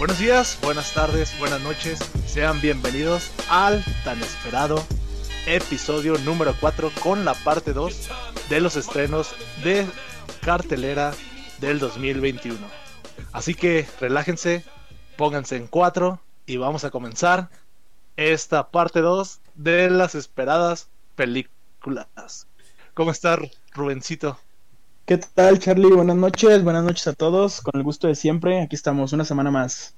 Buenos días, buenas tardes, buenas noches. Sean bienvenidos al tan esperado episodio número 4 con la parte 2 de los estrenos de cartelera del 2021. Así que relájense, pónganse en 4 y vamos a comenzar esta parte 2 de las esperadas películas. ¿Cómo está Rubencito? ¿Qué tal, Charlie? Buenas noches, buenas noches a todos. Con el gusto de siempre, aquí estamos, una semana más.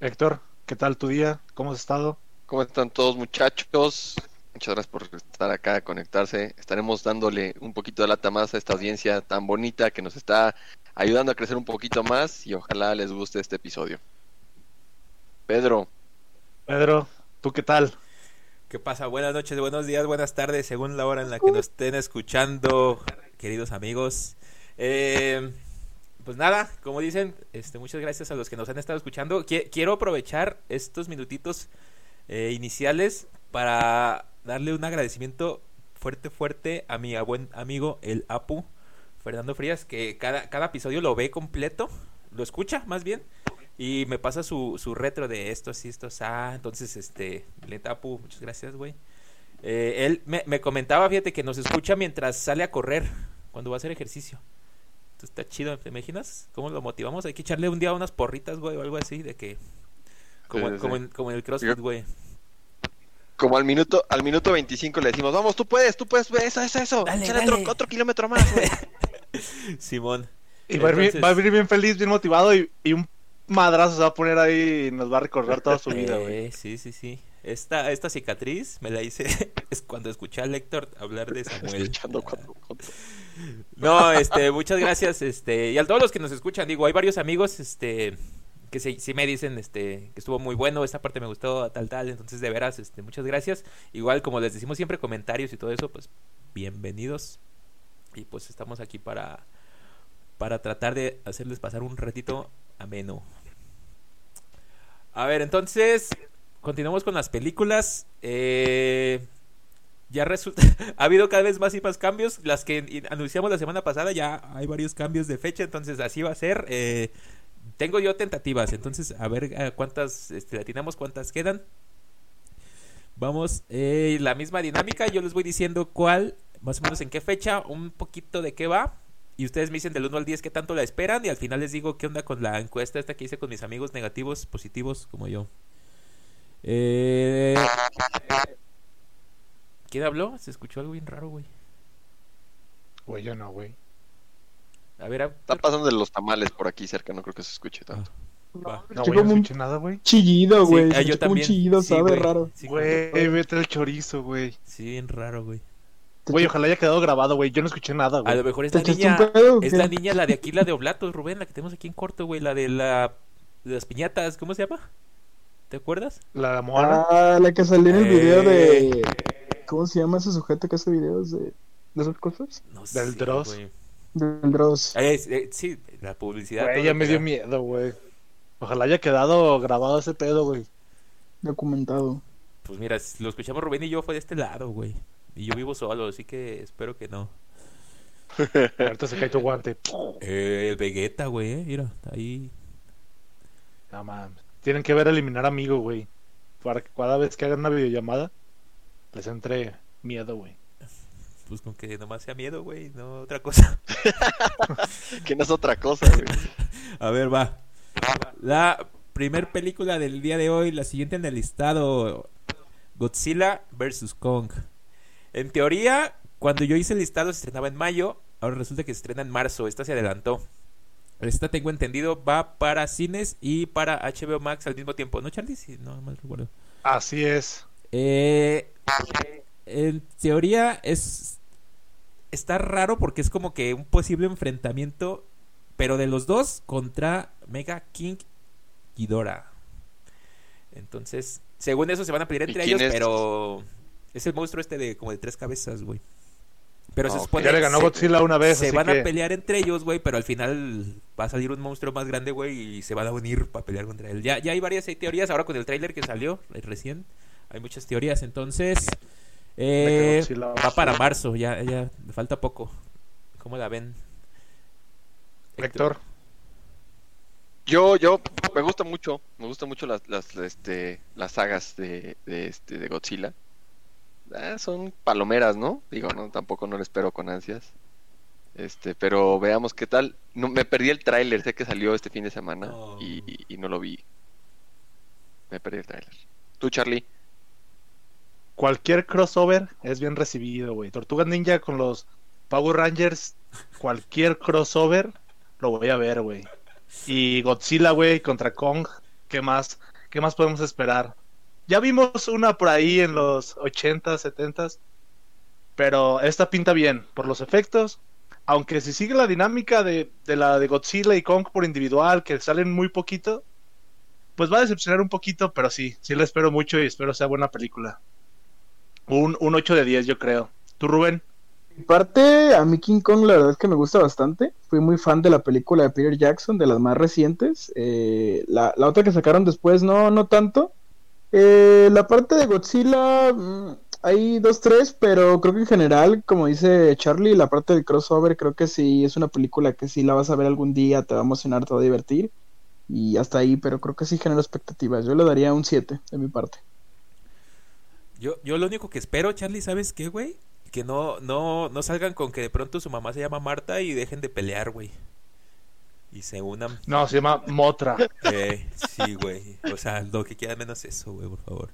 Héctor, ¿qué tal tu día? ¿Cómo has estado? ¿Cómo están todos, muchachos? Muchas gracias por estar acá, conectarse. Estaremos dándole un poquito de lata más a esta audiencia tan bonita que nos está ayudando a crecer un poquito más y ojalá les guste este episodio. Pedro. Pedro, ¿tú qué tal? ¿Qué pasa? Buenas noches, buenos días, buenas tardes, según la hora en la que nos estén escuchando, queridos amigos. Eh, pues nada, como dicen, este, muchas gracias a los que nos han estado escuchando. quiero aprovechar estos minutitos eh, iniciales para darle un agradecimiento fuerte, fuerte a mi buen amigo el Apu, Fernando Frías, que cada, cada episodio lo ve completo, lo escucha más bien, y me pasa su, su retro de esto, así, esto, ah, entonces, este, le Apu, muchas gracias, güey. Eh, él me, me comentaba, fíjate, que nos escucha mientras sale a correr, cuando va a hacer ejercicio. Entonces está chido, ¿te imaginas? ¿Cómo lo motivamos? Hay que echarle un día unas porritas, güey, o algo así, de que... Como, como, En, como en el CrossFit, güey como al minuto, al minuto 25 le decimos, vamos, tú puedes, tú puedes, eso, eso, eso, Otro, otro, kilómetro más, Simón. Y va, a venir bien feliz, bien motivado y, un madrazo se va a poner ahí y nos va a recordar toda su vida, güey. Eh, sí, sí, sí. Esta, esta cicatriz me la hice es cuando escuché a Lector hablar de Samuel. no, este, muchas gracias, este, y a todos los que nos escuchan, digo, hay varios amigos, este, que sí, me dicen este que estuvo muy bueno, esta parte me gustó, tal, tal. Entonces, de veras, este, muchas gracias. Igual, como les decimos siempre, comentarios y todo eso, pues bienvenidos. Y pues estamos aquí para, para tratar de hacerles pasar un ratito ameno. A ver, entonces, continuamos con las películas. Eh, ya resulta, ha habido cada vez más y más cambios. Las que anunciamos la semana pasada, ya hay varios cambios de fecha, entonces así va a ser. Eh, tengo yo tentativas, entonces a ver eh, cuántas este, latinamos, cuántas quedan. Vamos, la misma dinámica, yo les voy diciendo cuál, más o menos en qué fecha, un poquito de qué va. Y ustedes me dicen del 1 al 10 qué tanto la esperan. Y al final les digo qué onda con la encuesta esta que hice con mis amigos negativos, positivos, como yo. Eh... ¿Quién habló? Se escuchó algo bien raro, güey. Güey, yo no, güey. A ver, Está pasando de los tamales por aquí cerca, no creo que se escuche tanto. Ah, no, güey, no escuché nada, güey. Chillido, güey. Sí, ah, yo también. Un chillido, sabe raro. Güey, vete el chorizo, güey. Sí, bien raro, güey. Güey, ojalá haya quedado grabado, güey. Yo no escuché nada, güey. A lo mejor es la niña. es la niña, la de aquí, la de Oblatos, Rubén, la que tenemos aquí en corto, güey. La de la. De las piñatas, ¿cómo se llama? ¿Te acuerdas? La Moana. Ah, la que salió en el video de. Eh. ¿Cómo se llama ese sujeto que hace videos de, de esas cosas? No sé, Del Dross. Güey. Del Dross. Eh, eh, sí, la publicidad. Güey, ya me dio miedo, güey. Ojalá haya quedado grabado ese pedo, güey. Documentado. Pues mira, lo escuchamos Rubén y yo fue de este lado, güey. Y yo vivo solo, así que espero que no. Ahorita se cae tu guante. Eh, el Vegeta, güey, eh, mira, ahí. No mames. Tienen que ver eliminar amigo, güey. Para que cada vez que hagan una videollamada les entre miedo, güey pues con que nomás sea miedo, güey, no otra cosa. que no es otra cosa, güey. A ver, va. La primer película del día de hoy, la siguiente en el listado, Godzilla vs. Kong. En teoría, cuando yo hice el listado se estrenaba en mayo, ahora resulta que se estrena en marzo, esta se adelantó. Esta tengo entendido va para cines y para HBO Max al mismo tiempo, ¿no, Charlie? Sí, no mal recuerdo. Así es. Eh, en teoría es está raro porque es como que un posible enfrentamiento, pero de los dos contra Mega King Ghidorah. Entonces, según eso se van a pelear entre ellos, pero es el monstruo este de como de tres cabezas, güey. Pero se supone ya le ganó Godzilla una vez. Se van a pelear entre ellos, güey, pero al final va a salir un monstruo más grande, güey, y se van a unir para pelear contra él. Ya, ya hay varias teorías ahora con el tráiler que salió recién. Hay muchas teorías, entonces eh, va para marzo, ya, ya falta poco. ¿Cómo la ven? Héctor. Yo, yo, me gusta mucho, me gustan mucho las, las, este, las sagas de, de, este, de Godzilla. Ah, son palomeras, ¿no? Digo, no, tampoco no lo espero con ansias. Este, pero veamos qué tal. No, me perdí el tráiler, sé que salió este fin de semana Oh. y, y no lo vi. Me perdí el tráiler. ¿Tú, Charlie? Cualquier crossover es bien recibido, güey. Tortuga Ninja con los Power Rangers, cualquier crossover lo voy a ver, güey. Y Godzilla, güey, contra Kong, ¿qué más? ¿Qué más podemos esperar? Ya vimos una por ahí en los 80, 70, pero esta pinta bien por los efectos. Aunque si sigue la dinámica de, de la de Godzilla y Kong por individual, que salen muy poquito, pues va a decepcionar un poquito, pero sí, sí la espero mucho y espero sea buena película. Un, un 8 de 10, yo creo. ¿Tú, Rubén? Mi parte, a mí King Kong la verdad es que me gusta bastante. Fui muy fan de la película de Peter Jackson, de las más recientes. Eh, la, la otra que sacaron después no, no tanto. Eh, la parte de Godzilla, mm, hay dos, tres, pero creo que en general, como dice Charlie, la parte del crossover creo que sí es una película que sí la vas a ver algún día, te va a emocionar, te va a divertir. Y hasta ahí, pero creo que sí genera expectativas. Yo le daría un 7 de mi parte. Yo, yo lo único que espero, Charlie, ¿sabes qué, güey? Que no, no, no salgan con que de pronto su mamá se llama Marta y dejen de pelear, güey. Y se unan. No, se llama Motra. Eh, sí, güey. O sea, lo que queda menos eso, güey, por favor.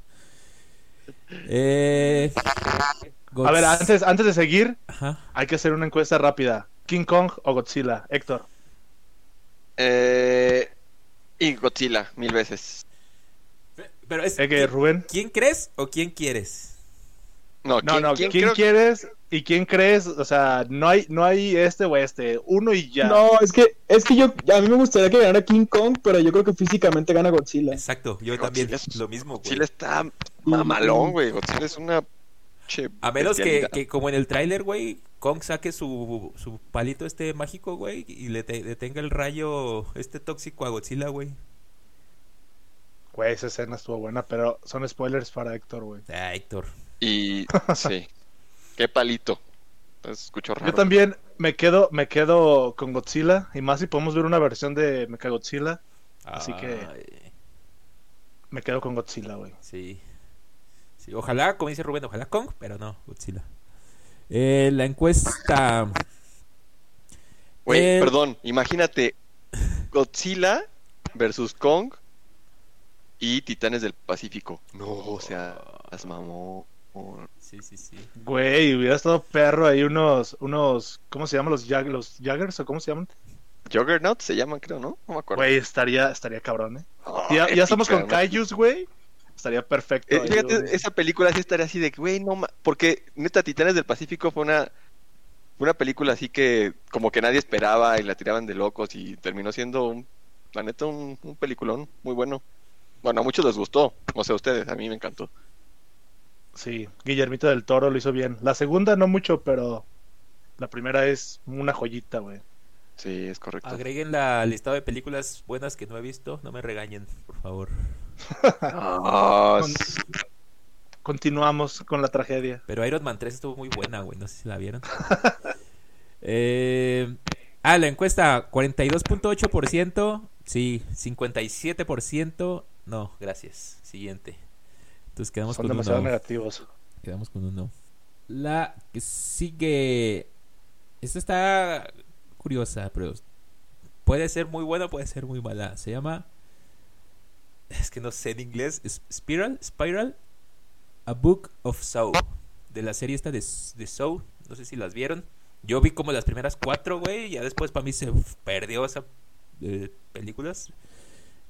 Eh, A ver, antes, antes de seguir, Ajá. hay que hacer una encuesta rápida. ¿King Kong o Godzilla? Héctor. Eh, y Godzilla, mil veces. Pero es. ¿Eh, que, Rubén? ¿Quién crees o quién quieres? No, No, ¿quién, no, quién ¿quién, creo- quieres y quién crees? O sea, no hay, no hay este o este. Uno y ya. No, es que, es que yo, a mí me gustaría que ganara King Kong, pero yo creo que físicamente gana Godzilla. Exacto, yo Godzilla también. es- Lo mismo, güey. Godzilla está mamalón, güey. Godzilla es una... che, A menos que, que como en el tráiler, güey, Kong saque su, su palito este mágico, güey, y le te- detenga el rayo este tóxico a Godzilla, güey. Güey, esa escena estuvo buena, pero son spoilers para Héctor, güey. Ah, Héctor. Y... sí. Qué palito. Pues, escucho raro. Yo también me quedo, me quedo con Godzilla. Y más si podemos ver una versión de Mechagodzilla. Así que- Ay, Me quedo con Godzilla, güey. Sí. Sí, ojalá, como dice Rubén, ojalá Kong, pero no, Godzilla. Eh, la encuesta. Güey, Eh, perdón. Imagínate. Godzilla versus Kong y Titanes del Pacífico. No, o sea, las mamó. Sí, sí, sí. Güey, hubiera estado perro ahí unos, unos, ¿cómo se llaman los, Jag- los Jaggers o cómo se llaman? Juggernaut se llaman, creo, ¿no? No me acuerdo. Güey, estaría, estaría cabrón, eh. Oh, Ya, ya estamos con. Kaijus, güey. Estaría perfecto. Eh, ahí, fíjate, güey. esa película sí estaría así de que, güey, no ma- Porque, neta, Titanes del Pacífico fue una, fue una película así que, como que nadie esperaba y la tiraban de locos y terminó siendo, un, la neta, un, un peliculón muy bueno. Bueno, a muchos les gustó, no sé a ustedes, a mí me encantó. Sí, Guillermito del Toro lo hizo bien. La segunda no mucho, pero la primera es una joyita, güey. Sí, es correcto. Agreguen la listado de películas buenas que no he visto. No me regañen, por favor. Ah, Con- Continuamos con la tragedia. Pero Iron Man 3 estuvo muy buena, güey. No sé si la vieron. eh, ah, la encuesta: 42.8%. Sí, 57%. No, gracias. Siguiente. Entonces quedamos Son con demasiado uno. negativos. Quedamos con uno. La que sigue. Esta está curiosa, pero puede ser muy buena, puede ser muy mala. Se llama. Es que no sé en inglés. es Spiral, Spiral, A Book of Soul. De la serie esta de, de Soul. No sé si las vieron. Yo vi como las primeras cuatro, güey. Y ya después para mí se perdió esa eh, películas.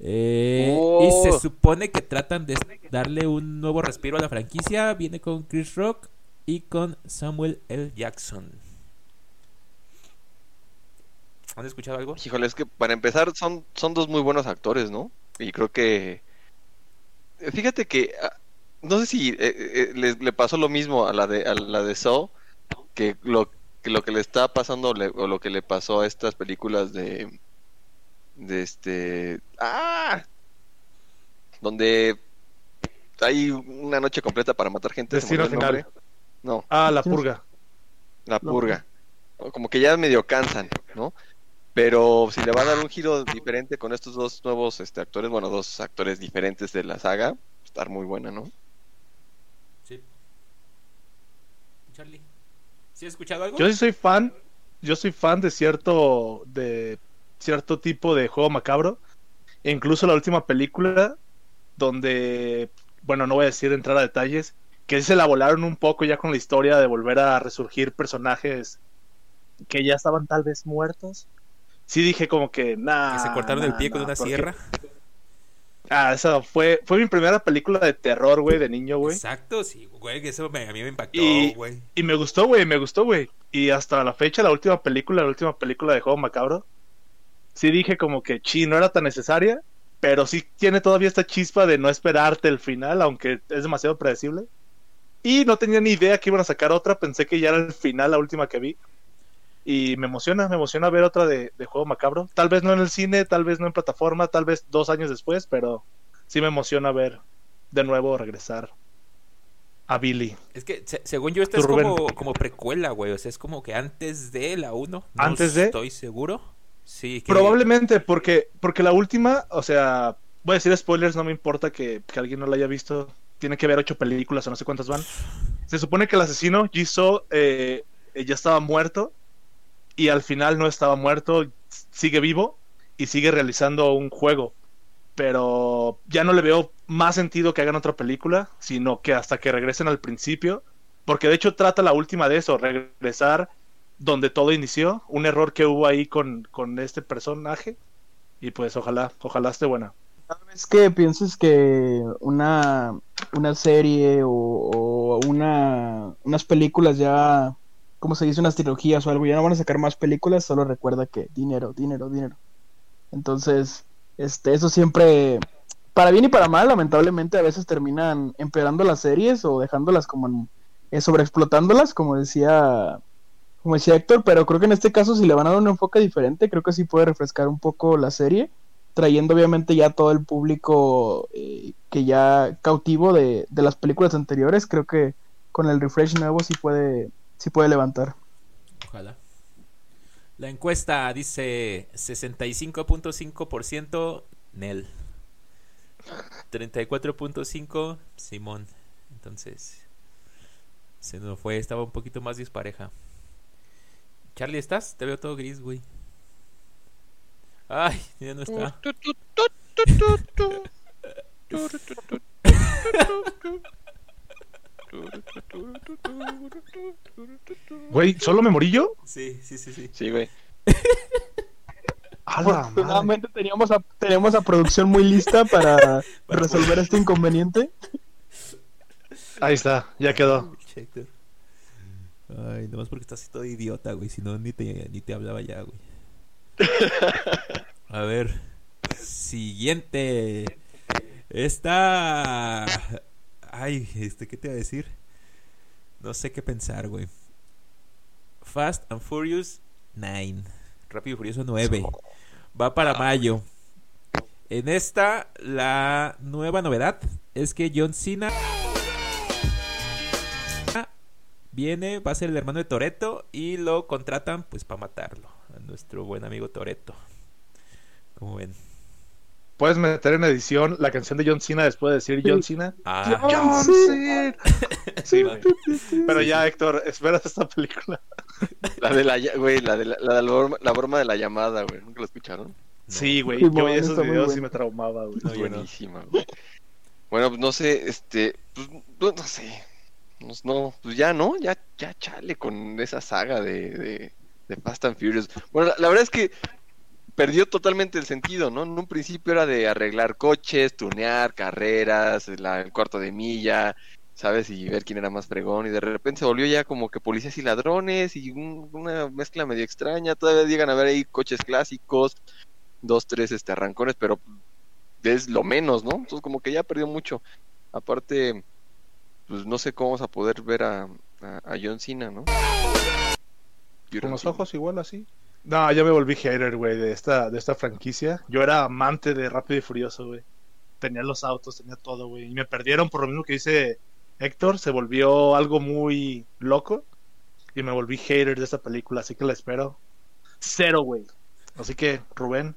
Eh, Oh. Y se supone que tratan de darle un nuevo respiro a la franquicia. Viene con Chris Rock y con Samuel L. Jackson. ¿Han escuchado algo? híjole, es que para empezar son, son dos muy buenos actores, ¿no? Y creo que... eh, Fíjate que... ah, No sé si eh, eh, le, le pasó lo mismo a la de, a la de Saw, que lo, que lo que le está pasando le- o lo que le pasó a estas películas de... De este... ¡Ah! Donde hay una noche completa para matar gente. Destino final. No, Ah, la purga. la No. purga. Como que ya medio cansan, ¿no? Pero si le va a dar un giro diferente con estos dos nuevos este, actores, bueno, dos actores diferentes de la saga, estar muy buena, ¿no? Sí. Charlie. ¿Sí has escuchado algo? Yo sí soy fan, yo soy fan de cierto, de cierto tipo de juego macabro. E incluso la última película, donde, bueno, no voy a decir entrar a detalles, que se la volaron un poco ya con la historia de volver a resurgir personajes que ya estaban tal vez muertos. Sí dije como que, nada. Que se cortaron el pie con una porque- sierra. Ah, esa fue, fue mi primera película de terror, güey, de niño, güey. Exacto, sí, güey, que eso me- a mí me impactó, Y- güey. Y me gustó, güey, me gustó, güey. Y hasta la fecha, la última película, la última película de Juego Macabro, sí dije como que, chi, no era tan necesaria, pero sí tiene todavía esta chispa de no esperarte el final, aunque es demasiado predecible. Y no tenía ni idea que iban a sacar otra, pensé que ya era el final, la última que vi. Y me emociona, me emociona ver otra de, de Juego Macabro. Tal vez no en el cine, tal vez no en plataforma, tal vez dos años después, pero sí me emociona ver de nuevo regresar a Billy. Es que, se- según yo, esta es como, como precuela, güey. O sea, es como que antes de la 1. No ¿Antes de? Estoy seguro. Probablemente, porque, porque la última, o sea, voy a decir spoilers, no me importa que, que alguien no la haya visto. Tiene que ver ocho películas o no sé cuántas van. Se supone que el asesino, Jisoo, eh, eh, ya estaba muerto. Y al final no estaba muerto, sigue vivo y sigue realizando un juego. Pero ya no le veo más sentido que hagan otra película, sino que hasta que regresen al principio. Porque de hecho trata la última de eso, regresar donde todo inició, un error que hubo ahí con, con este personaje. Y pues ojalá, ojalá esté buena. Cada vez que pienses que una, una serie o, o una, unas películas ya, como se dice, unas trilogías o algo, ya no van a sacar más películas, solo recuerda que dinero, dinero, dinero. Entonces, este, eso siempre, para bien y para mal, lamentablemente a veces terminan empeorando las series o dejándolas como en- eh, sobreexplotándolas, como decía, como decía Héctor, pero creo que en este caso si le van a dar un enfoque diferente, creo que sí puede refrescar un poco la serie trayendo obviamente ya todo el público eh, que ya cautivo de, de las películas anteriores, creo que con el refresh nuevo sí puede, sí puede levantar. Ojalá. La encuesta dice 65.5% Nel. 34.5 Simón. Entonces, se nos fue, estaba un poquito más dispareja. Charlie, ¿estás? Te veo todo gris, güey. Ay, ya no está. Güey, ¿solo me morí yo? Sí, sí, sí, sí. Sí, güey. Afortunadamente teníamos a, teníamos a producción muy lista para resolver este inconveniente. Ahí está, ya quedó. Héctor. Ay, nomás porque estás todo idiota, güey. Si no, ni te, ni te hablaba ya, güey. A ver. Siguiente. Esta. Ay, este, ¿qué te iba a decir? No sé qué pensar, güey. Fast and Furious 9. Rápido y Furioso 9. Va para mayo. En esta, la nueva novedad es que John Cena viene, va a ser el hermano de Toreto y lo contratan pues para matarlo a nuestro buen amigo Toreto. Como ven. Puedes meter en edición la canción de John Cena después de decir John Cena. Ah, John Cena. Sí, güey. Pero ya, Héctor, espérate esta película. La de la, güey, la de la, la, de la broma, la broma de la llamada, güey. ¿Nunca lo escucharon? Sí, güey. Sí, Yo bueno, esos videos sí bueno. me traumaba, güey. Buenísima, güey. Bueno, pues no sé, este, pues, no sé. Pues, no, pues ya, ¿no? Ya, ya chale con esa saga de, de, de Fast and Furious. Bueno, la, verdad es que perdió totalmente el sentido, ¿no? En un principio era de arreglar coches, tunear, carreras, la- el cuarto de milla, ¿sabes? Y ver quién era más fregón. Y de repente se volvió ya como que policías y ladrones y un- una mezcla medio extraña. Todavía llegan a ver ahí coches clásicos, dos, tres este, arrancones, pero es lo menos, ¿no? Entonces como que ya perdió mucho. Aparte, pues no sé cómo vamos a poder ver a, a, a John Cena, ¿no? Con los ojos igual así. No, ya me volví hater, güey, de esta, de esta franquicia. Yo era amante de Rápido y Furioso, güey. Tenía los autos, tenía todo, güey. Y me perdieron por lo mismo que dice Héctor. Se volvió algo muy loco. Y me volví hater de esta película, así que la espero. Cero, güey. Así que, Rubén.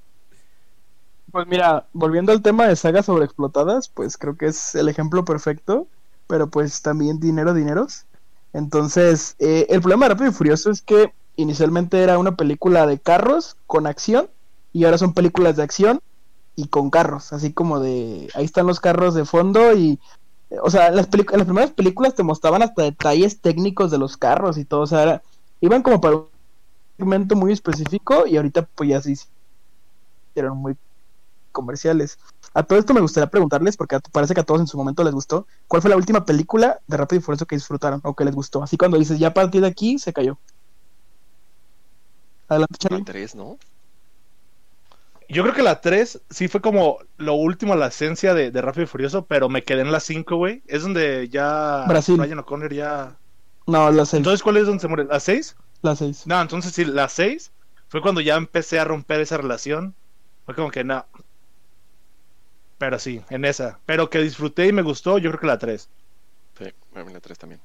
Pues mira, volviendo al tema de sagas sobreexplotadas, pues creo que es el ejemplo perfecto, pero pues también dinero, dineros. Entonces, eh, el problema de Rápido y Furioso es que inicialmente era una película de carros con acción y ahora son películas de acción y con carros, así como de ahí están los carros de fondo y o sea, las, en las primeras películas te mostraban hasta detalles técnicos de los carros y todo, o sea, iban como para un segmento muy específico y ahorita pues ya sí eran muy comerciales. A todo esto me gustaría preguntarles, porque parece que a todos en su momento les gustó, ¿cuál fue la última película de Rápido y Furioso que disfrutaron o que les gustó? Así cuando dices, ya a partir de aquí se cayó. Adelante, Charlie. tres, ¿no? Yo creo que la 3 sí fue como lo último, la esencia de, de Rápido y Furioso, pero me quedé en la 5, güey. Es donde ya Brasil. Ryan O'Connor ya... No, la 6. Entonces, ¿cuál es donde se muere? ¿La 6? La 6. No, entonces sí, la 6 fue cuando ya empecé a romper esa relación. Fue como que no. Pero sí, en esa. Pero que disfruté y me gustó, yo creo que la 3. Sí, la 3 también.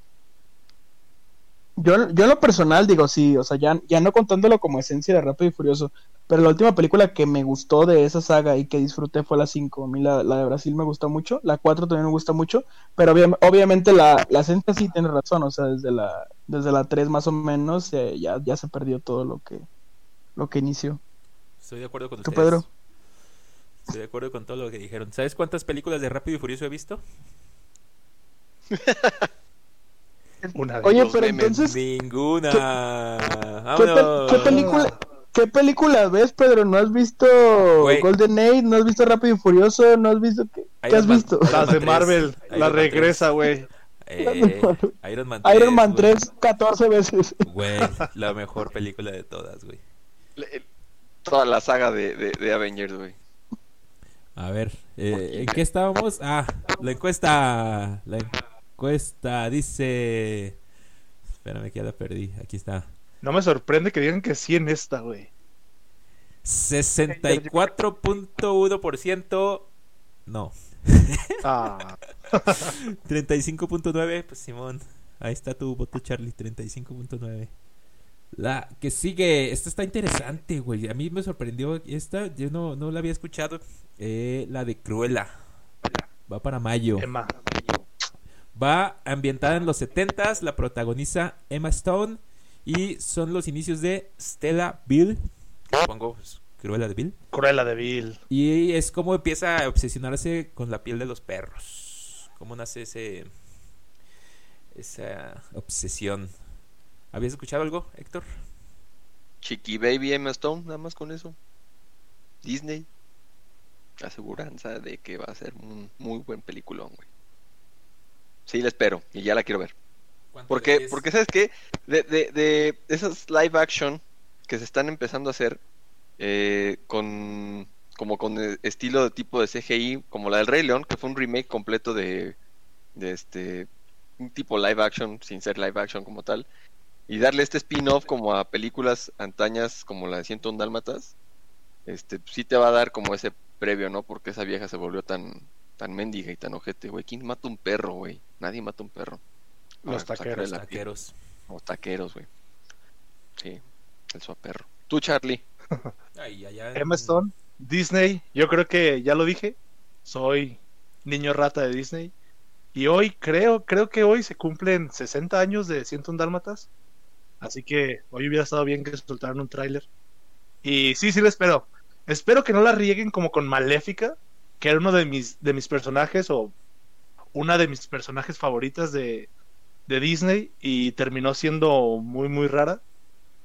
Yo, yo en lo personal digo, sí, o sea, ya, ya no contándolo como esencia de Rápido y Furioso, pero la última película que me gustó de esa saga y que disfruté fue la 5. A mí la, la de Brasil me gustó mucho, la 4 también me gusta mucho, pero obviamente la, la esencia sí tiene razón, o sea, desde la, desde la 3 más o menos eh, ya, ya se perdió todo lo que, lo que inició. Estoy de acuerdo con ¿Tú, ustedes. Pedro? Estoy de acuerdo con todo lo que dijeron. ¿Sabes cuántas películas de Rápido y Furioso he visto? Una de Oye, pero memes. entonces, Ninguna. ¿qué, qué película, ¿qué película ves, Pedro? ¿No has visto Güey. Golden Age? ¿No has visto Rápido y Furioso? ¿No has visto qué, ¿qué has Man. visto? Las de Marvel, 3, la regresa, güey. Eh, Iron Man 3. Iron Man güey. 3 14 veces. Güey, la mejor película de todas, güey. Toda la saga de, de, de Avengers, güey. A ver, eh, ¿en qué estábamos? Ah, la encuesta. La encuesta dice. Espérame que ya la perdí. Aquí está. No me sorprende que digan que sí en esta, güey. 64.1% no. Ah, 35.9, pues Simón. Ahí está tu voto, Charlie. 35.9. La que sigue, esta está interesante, güey. A mí me sorprendió esta, yo no, no la había escuchado. Eh, la de Cruella. Va para mayo. Emma. Va ambientada en los 70s, la protagoniza Emma Stone y son los inicios de Stella Bill. Supongo, pues, Cruella de Bill. Cruella de Bill. Y es como empieza a obsesionarse con la piel de los perros. ¿Cómo nace ese esa obsesión? ¿Habías escuchado algo, Héctor? Chiqui Baby Emma Stone, nada más con eso. Disney. Aseguranza de que va a ser un muy buen peliculón, güey. Sí, la espero y ya la quiero ver. Porque, porque ¿sabes qué? De, de, de esas live action que se están empezando a hacer eh, con como con el estilo de tipo de CGI, como la del Rey León, que fue un remake completo de, de este un tipo live action sin ser live action como tal, y darle este spin-off como a películas antañas como la de 101 Dálmatas, este sí te va a dar como ese previo, ¿no? Porque esa vieja se volvió tan tan mendiga y tan ojete, güey. ¿Quién mata un perro, güey? Nadie mata un perro. Los Ah, pues, taqueros. Los taqueros. Los taqueros, güey. Sí, el suaperro. Tú, Charlie. Ay, allá en- Emma Stone. Disney. Yo creo que ya lo dije. Soy niño rata de Disney. Y hoy creo, creo que hoy se cumplen 60 años de 101 Dálmatas. Así que hoy hubiera estado bien que soltaran un tráiler. Y sí, sí lo espero. Espero que no la rieguen como con Maléfica, que era uno de mis, de mis personajes o una de mis personajes favoritas de, de Disney y terminó siendo muy, muy rara.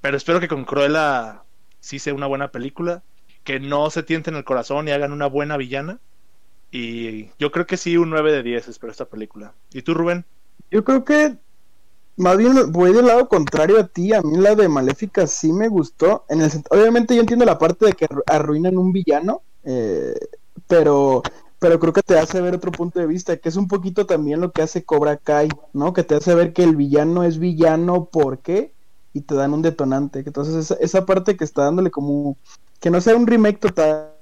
Pero espero que con Cruella sí sea una buena película, que no se tienten el corazón y hagan una buena villana. Y yo creo que sí, un 9 de 10 espero esta película. ¿Y tú, Rubén? Yo creo que más bien voy del lado contrario a ti. A mí la de Maléfica sí me gustó. En el Obviamente yo entiendo la parte de que arru- arruinan un villano, eh, pero, pero creo que te hace ver otro punto de vista, que es un poquito también lo que hace Cobra Kai, ¿no? Que te hace ver que el villano es villano, ¿por qué? Y te dan un detonante. Entonces esa, esa parte que está dándole como... Que no sea un remake total,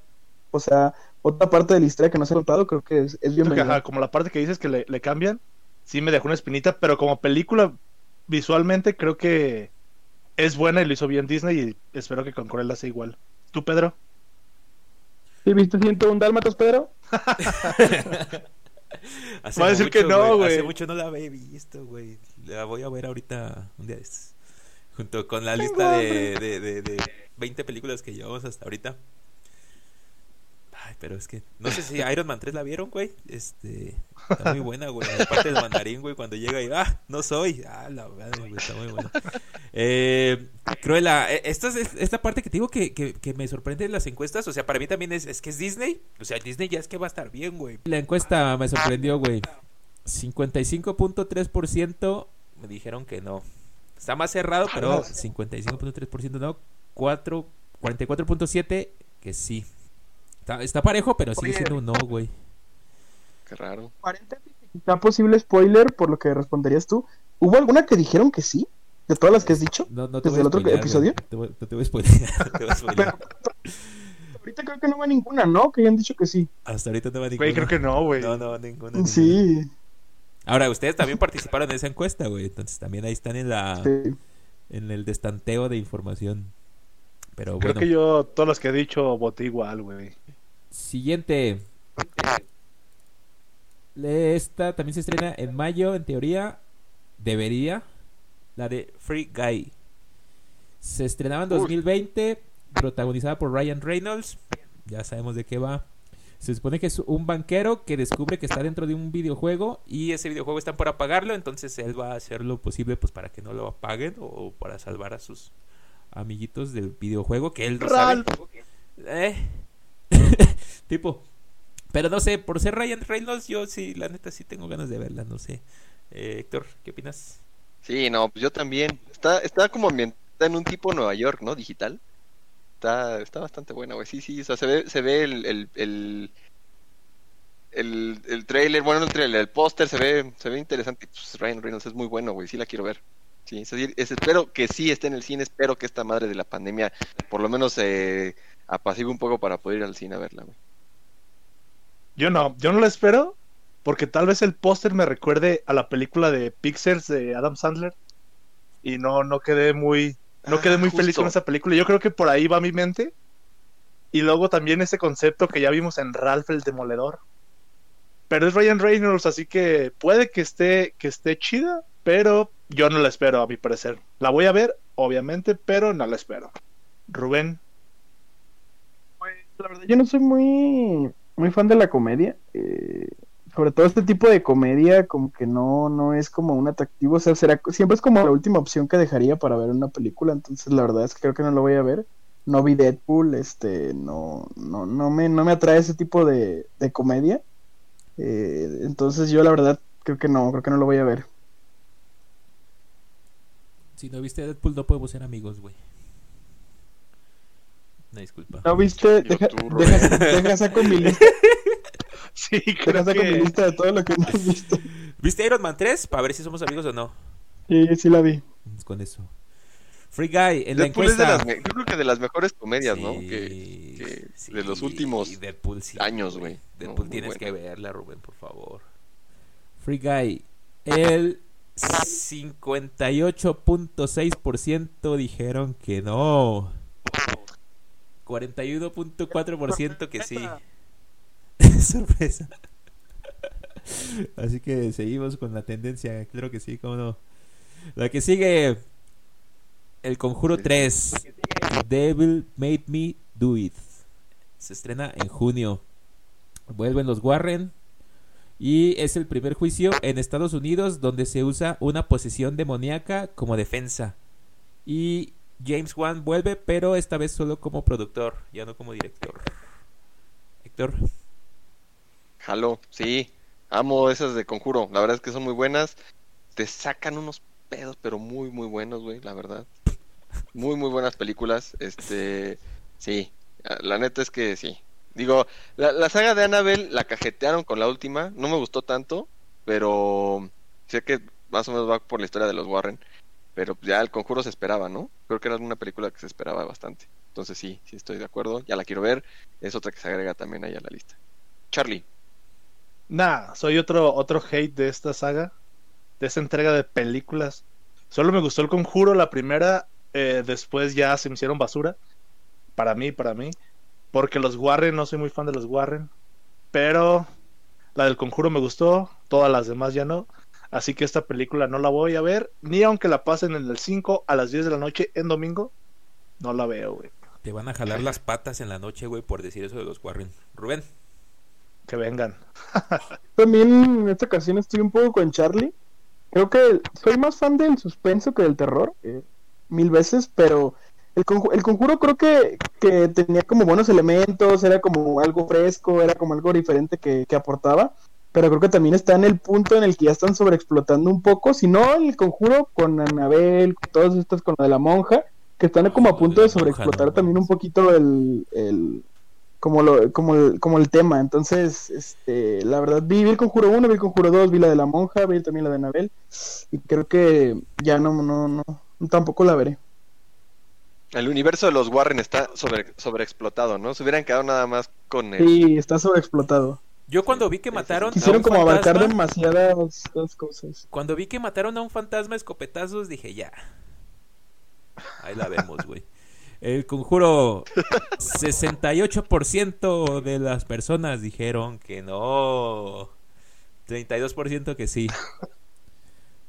o sea, otra parte de la historia que no se ha notado, creo que es, es ajá, como la parte que dices que le, le cambian, sí me dejó una espinita, pero como película, visualmente creo que es buena y lo hizo bien Disney y espero que con Cruella sea igual. ¿Tú, Pedro? ¿Sí viste 101 Dálmatas, Pedro? Hace Va a decir que no, güey. Hace mucho no la había visto, güey. La voy a ver ahorita un día de estos. Junto con la lista de, de, de, de 20 películas que llevamos hasta ahorita. Pero es que no sé si Iron Man 3 la vieron, güey. Este, está muy buena, güey. Aparte del mandarín, güey, cuando llega y ah, no soy. Ah, la madre, güey, está muy buena. Eh, eh, esta es esta parte que te digo que, que, que, me sorprende en las encuestas. O sea, para mí también es, es que es Disney. O sea, Disney ya es que va a estar bien, güey. La encuesta me sorprendió, güey. 55.3% me dijeron que no. Está más cerrado, pero 55.3% no. 4, 44.7% que sí. Está, está, parejo, pero sigue siendo un no, güey. Qué raro. Está posible spoiler por lo que responderías tú. ¿Hubo alguna que dijeron que sí? ¿De todas las que has dicho? No, no te ¿Desde el otro spoilear, episodio? No te voy, te voy a spoilear. te voy a spoilear. Ahorita creo que no va ninguna, ¿no? Que hayan dicho que sí. Hasta ahorita no va ninguna. Güey, creo que no, güey. No, no, ninguna. ninguna. Sí. Ahora, ustedes también participaron en esa encuesta, güey. Entonces también ahí están en la sí. en el destanteo de información. Pero Creo bueno. que yo, todos los que he dicho, voté igual, güey. Siguiente. Esta también se estrena en mayo, en teoría. Debería. La de Free Guy. Se estrenaba en Uy. 2020. Protagonizada por Ryan Reynolds. Ya sabemos de qué va. Se supone que es un banquero que descubre que está dentro de un videojuego y ese videojuego están por apagarlo, entonces él va a hacer lo posible pues para que no lo apaguen o para salvar a sus amiguitos del videojuego que él no sabe. Ralph. Eh. tipo. Pero no sé, por ser Ryan Reynolds, yo sí, la neta sí tengo ganas de verla, no sé. Eh, Héctor, ¿qué opinas? Sí, no, pues yo también. Está, está como ambientada en un tipo Nueva York, ¿no? Digital. Está, está bastante buena, güey. Sí, sí, o sea, se ve, se ve el, el, el, el, el trailer, bueno, no el trailer, el póster se ve, se ve interesante. Pues Ryan Reynolds es muy bueno, güey. Sí la quiero ver. Sí, es decir, es- espero que sí esté en el cine, espero que esta madre de la pandemia por lo menos eh, apacigue un poco para poder ir al cine a verla, güey. Yo no, yo no lo espero porque tal vez el póster me recuerde a la película de Pixels de Adam Sandler y no, no quedé muy, no Ah, quedé muy feliz con esa película. Yo creo que por ahí va mi mente. Y luego también ese concepto que ya vimos en Ralph el Demoledor. Pero es Ryan Reynolds, así que puede que esté, que esté chida, pero yo no la espero, a mi parecer. La voy a ver, obviamente, pero no la espero. Rubén, Pues, la verdad, yo no soy muy, muy fan de la comedia. eh, sobre todo este tipo de comedia, como que no, no es como un atractivo. O sea, será, siempre es como la última opción que dejaría para ver una película. Entonces, la verdad es que creo que no lo voy a ver. No vi Deadpool, este, no, no, no me, no me atrae ese tipo de, de comedia. Eh, entonces, yo la verdad creo que no, creo que no lo voy a ver. Si no viste Deadpool, no podemos ser amigos, güey. Una disculpa. ¿No viste? Deja, deja, deja saco mi lista, sí, deja creo saco mi que... lista de todo lo que no has visto. ¿Viste Iron Man 3? Para ver si somos amigos o no. Sí, sí la vi. Con eso. Free Guy, en la Deadpool es de encuesta. las, me- yo creo que de las mejores comedias, ¿no? Sí, Que, que sí, de los últimos Deadpool, sí, años, güey. Deadpool No, tienes que verla, Rubén, por favor. Free Guy. El 58.6% dijeron que no. 41.4% que sí. Sorpresa. Así que seguimos con la tendencia, claro que sí, cómo no. La que sigue, El Conjuro 3, Devil Made Me Do It. Se estrena en junio. Vuelven los Warren y es el primer juicio en Estados Unidos donde se usa una posesión demoníaca como defensa. Y James Wan vuelve, pero esta vez solo como productor, ya no como director. Héctor. Jalo, sí. Amo esas de Conjuro. La verdad es que son muy buenas. Te sacan unos pedos, pero muy, muy buenos, güey, la verdad. Muy, muy buenas películas. Este, sí. La neta es que sí. Digo, la, la saga de Annabelle la cajetearon con la última. No me gustó tanto, pero sé que más o menos va por la historia de los Warren. Pero ya el Conjuro se esperaba, ¿no? Creo que era una película que se esperaba bastante. Entonces sí, sí estoy de acuerdo. Ya la quiero ver. Es otra que se agrega también ahí a la lista. Charlie. Nah, soy otro, otro hate de esta saga, de esta entrega de películas. Solo me gustó el conjuro, la primera, eh, después ya se me hicieron basura. para mí, para mí. Porque los Warren, no soy muy fan de los Warren. Pero la del conjuro me gustó, todas las demás ya no. Así que esta película no la voy a ver, ni aunque la pasen en el 5 a las 10 de la noche en domingo, no la veo, güey. Te van a jalar las patas en la noche, güey, por decir eso de los Warren. Rubén. Que vengan. También en esta ocasión estoy un poco con Charlie. Creo que soy más fan del suspenso que del terror, eh, mil veces, pero el, conju- el conjuro creo que, que tenía como buenos elementos, era como algo fresco, era como algo diferente que, que aportaba, pero creo que también está en el punto en el que ya están sobreexplotando un poco, si no el conjuro con Anabel, con todas estas, con lo de la monja, que están como a punto la de sobreexplotar no también un poquito el, el como lo, como el, como el tema, entonces, este, la verdad, vi, vi el conjuro 1, vi el conjuro 2, vi la de la monja, vi también la de Anabel, y creo que ya no, no, no, tampoco la veré. El universo de los Warren está sobre, sobreexplotado, ¿no? Se hubieran quedado nada más con el... Sí, está sobreexplotado. Yo cuando vi que mataron a Quisieron un como abarcar demasiadas das cosas. cuando vi que mataron a un fantasma a escopetazos, dije ya. Ahí la vemos, güey. El conjuro 68% de las personas dijeron que no. 32% que sí.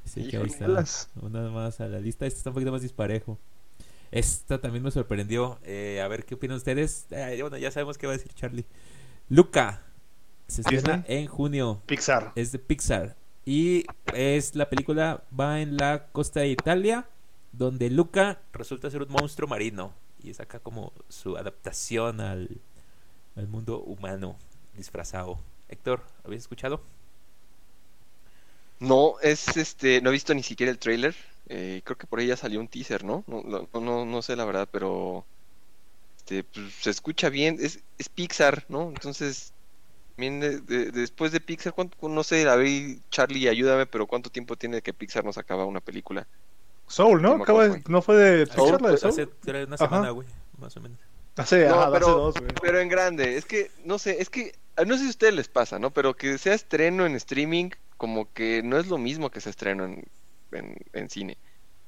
Así que ahí está. Una más a la lista. Este está un poquito más disparejo. Esta también me sorprendió. Eh, a ver qué opinan ustedes. Eh, bueno, ya sabemos qué va a decir Charlie. Luca. Se estrena en junio. Pixar. Es de Pixar. Y es la película va en la costa de Italia, donde Luca resulta ser un monstruo marino. Y es acá como su adaptación al, al mundo humano disfrazado. Héctor, ¿habéis escuchado? No, es este, no he visto ni siquiera el trailer. Eh, creo que por ahí ya salió un teaser, ¿no? No, no, no, no sé la verdad, pero este, pues, se escucha bien. Es, es Pixar, ¿no? Entonces, bien, de- de- después de Pixar, ¿cuánto, no sé, a ver, Charlie, ayúdame, pero ¿cuánto tiempo tiene que Pixar nos acaba una película? Soul, No Acaba de- ¿No fue de Soul, Pixar la de pues, Soul? Hace una semana, güey, más o menos. Hace, No, ajá, hace pero, dos, güey. pero en grande. Es que, no sé, es que, no sé si a ustedes les pasa, ¿no? Pero que sea estreno en streaming, como que no es lo mismo que sea estreno en, en, en cine.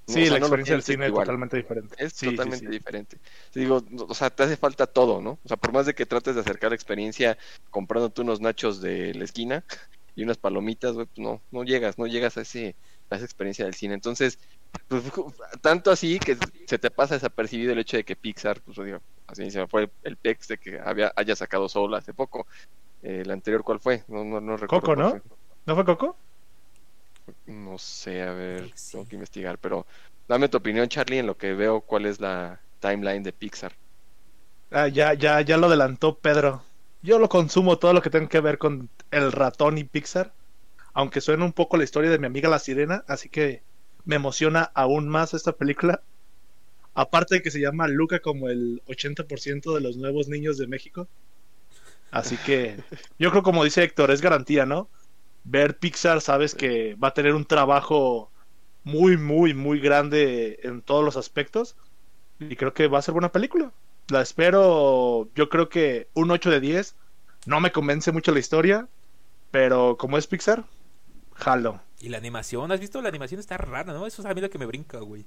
No, Sí, o sea, la no experiencia del cine es totalmente diferente. Es Sí, totalmente sí. diferente. Te digo, o sea, te hace falta todo, ¿no? O sea, por más de que trates de acercar la experiencia comprándote unos nachos de la esquina y unas palomitas, pues no, no llegas, no llegas a ese a esa experiencia del cine. Entonces, pues, tanto así que se te pasa desapercibido el hecho de que Pixar, pues digo, así se me fue el, el pex de que había, haya sacado Soul hace poco. Eh, el anterior, ¿cuál fue? No, no, no recuerdo. Coco, ¿no? ¿No fue Coco? No sé, a ver, sí. tengo que investigar, pero dame tu opinión, Charlie, en lo que veo cuál es la timeline de Pixar. Ah, ya, ya, ya lo adelantó Pedro. Yo lo consumo todo lo que tenga que ver con el ratón y Pixar. Aunque suena un poco la historia de mi amiga la sirena, así que me emociona aún más esta película. Aparte de que se llama Luca como el 80% de los nuevos niños de México. Así que yo creo como dice Héctor, es garantía, ¿no? Ver Pixar, sabes que va a tener un trabajo muy, muy, muy grande en todos los aspectos. Y creo que va a ser buena película. La espero, yo creo que un 8 de 10. No me convence mucho la historia, pero como es Pixar, jalo. Y la animación, ¿has visto? La animación está rara, ¿no? Eso es a mí lo que me brinca, güey.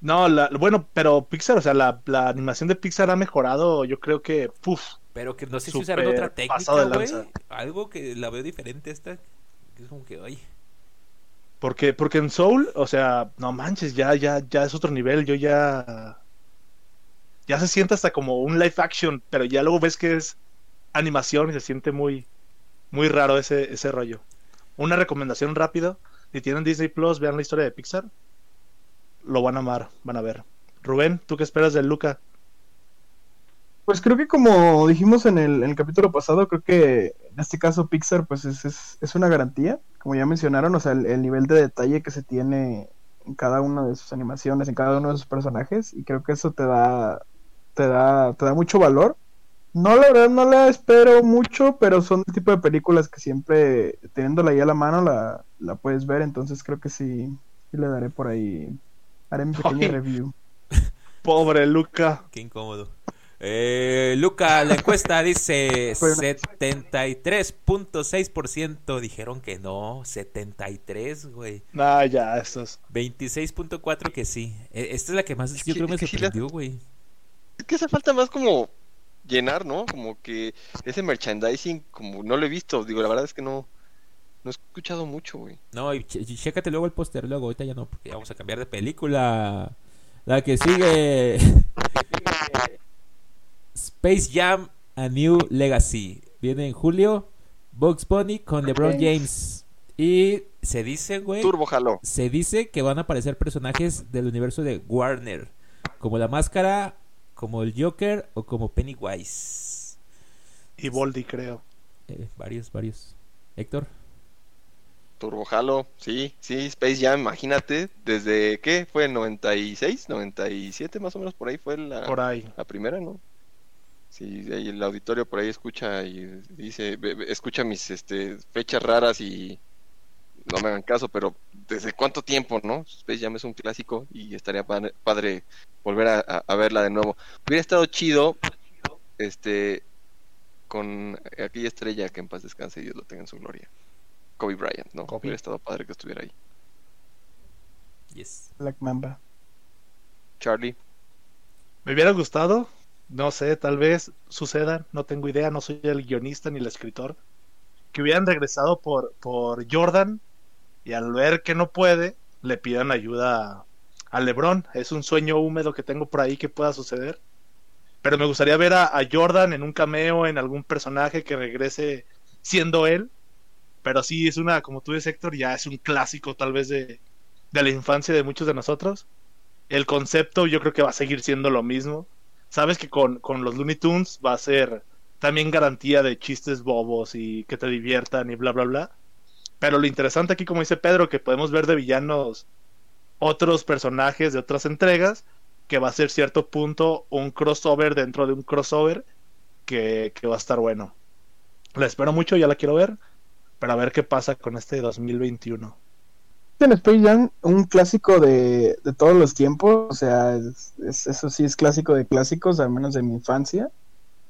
No, la, bueno, pero Pixar, o sea, la, la animación de Pixar ha mejorado, yo creo que, puf, Pero que no sé si usaron otra técnica, güey. Algo que la veo diferente esta. Que es como que, ay. porque, porque en Soul, o sea, no manches, ya, ya, ya es otro nivel, yo ya, ya se siente hasta como un live action, pero ya luego ves que es animación y se siente muy, muy raro ese, ese rollo. Una recomendación rápido, si tienen Disney Plus, vean la historia de Pixar, lo van a amar, van a ver. Rubén, ¿tú qué esperas de Luca? Pues creo que como dijimos en el, en el capítulo pasado, creo que en este caso Pixar pues es, es, es una garantía, como ya mencionaron, o sea, el, el nivel de detalle que se tiene en cada una de sus animaciones, en cada uno de sus personajes, y creo que eso te da, te da, te da mucho valor. No, la verdad no la espero mucho, pero son el tipo de películas que siempre teniéndola ahí a la mano la, la puedes ver, entonces creo que sí, sí le daré por ahí, haré mi pequeña Ay. review. Pobre Luca. Qué incómodo. Eh, Luca, la encuesta dice Bueno. 73.6% dijeron que no, 73, güey. Ah, ya, estos. 26.4 que sí. Eh, Esta es la que más Es yo que- creo me es sorprendió, güey. que hace falta más como llenar, ¿no? Como que ese merchandising, como no lo he visto. Digo, la verdad es que no, no he escuchado mucho, güey. No, y, ch- y chécate luego el póster, luego ahorita ya no, porque ya vamos a cambiar de película. La que sigue. Space Jam A New Legacy. Viene en julio. Bugs Bunny con LeBron James. Y se dice, güey. Turbo. Se dice que van a aparecer personajes del universo de Warner. Como la máscara, como el Joker o como Pennywise. Y Boldy, creo. Eh, varios, varios. Héctor. Turbo Jalo, sí, sí, Space Jam, imagínate, desde qué fue 96, 97 más o menos por ahí fue la, Por ahí. la primera, ¿no? Sí, el auditorio por ahí escucha y dice, escucha mis este, fechas raras y no me hagan caso, pero ¿desde cuánto tiempo, no? Space Jam es un clásico y estaría padre, padre volver a, a- a verla de nuevo. Hubiera estado chido, este, con aquella estrella que en paz descanse y Dios lo tenga en su gloria. Kobe Bryant, ¿no? Kobe. Hubiera estado padre que estuviera ahí. Yes. Black Mamba. Charlie, Me hubiera gustado, no sé, tal vez suceda, no tengo idea, no soy el guionista ni el escritor, que hubieran regresado por, por Jordan y al ver que no puede, le pidan ayuda a, a LeBron. Es un sueño húmedo que tengo por ahí que pueda suceder. Pero me gustaría ver a, a Jordan en un cameo, en algún personaje que regrese siendo él. Pero sí, es una, como tú dices, Héctor, ya es un clásico tal vez de, de la infancia de muchos de nosotros. El concepto yo creo que va a seguir siendo lo mismo. Sabes que con, con los Looney Tunes va a ser también garantía de chistes bobos y que te diviertan y bla, bla, bla. Pero lo interesante aquí, como dice Pedro, que podemos ver de villanos otros personajes de otras entregas, que va a ser cierto punto un crossover dentro de un crossover que, que va a estar bueno. La espero mucho, ya la quiero ver, pero a ver qué pasa con este 2021. En Space Jam, un clásico de, de todos los tiempos, o sea, es- es- eso sí es clásico de clásicos, al menos de mi infancia.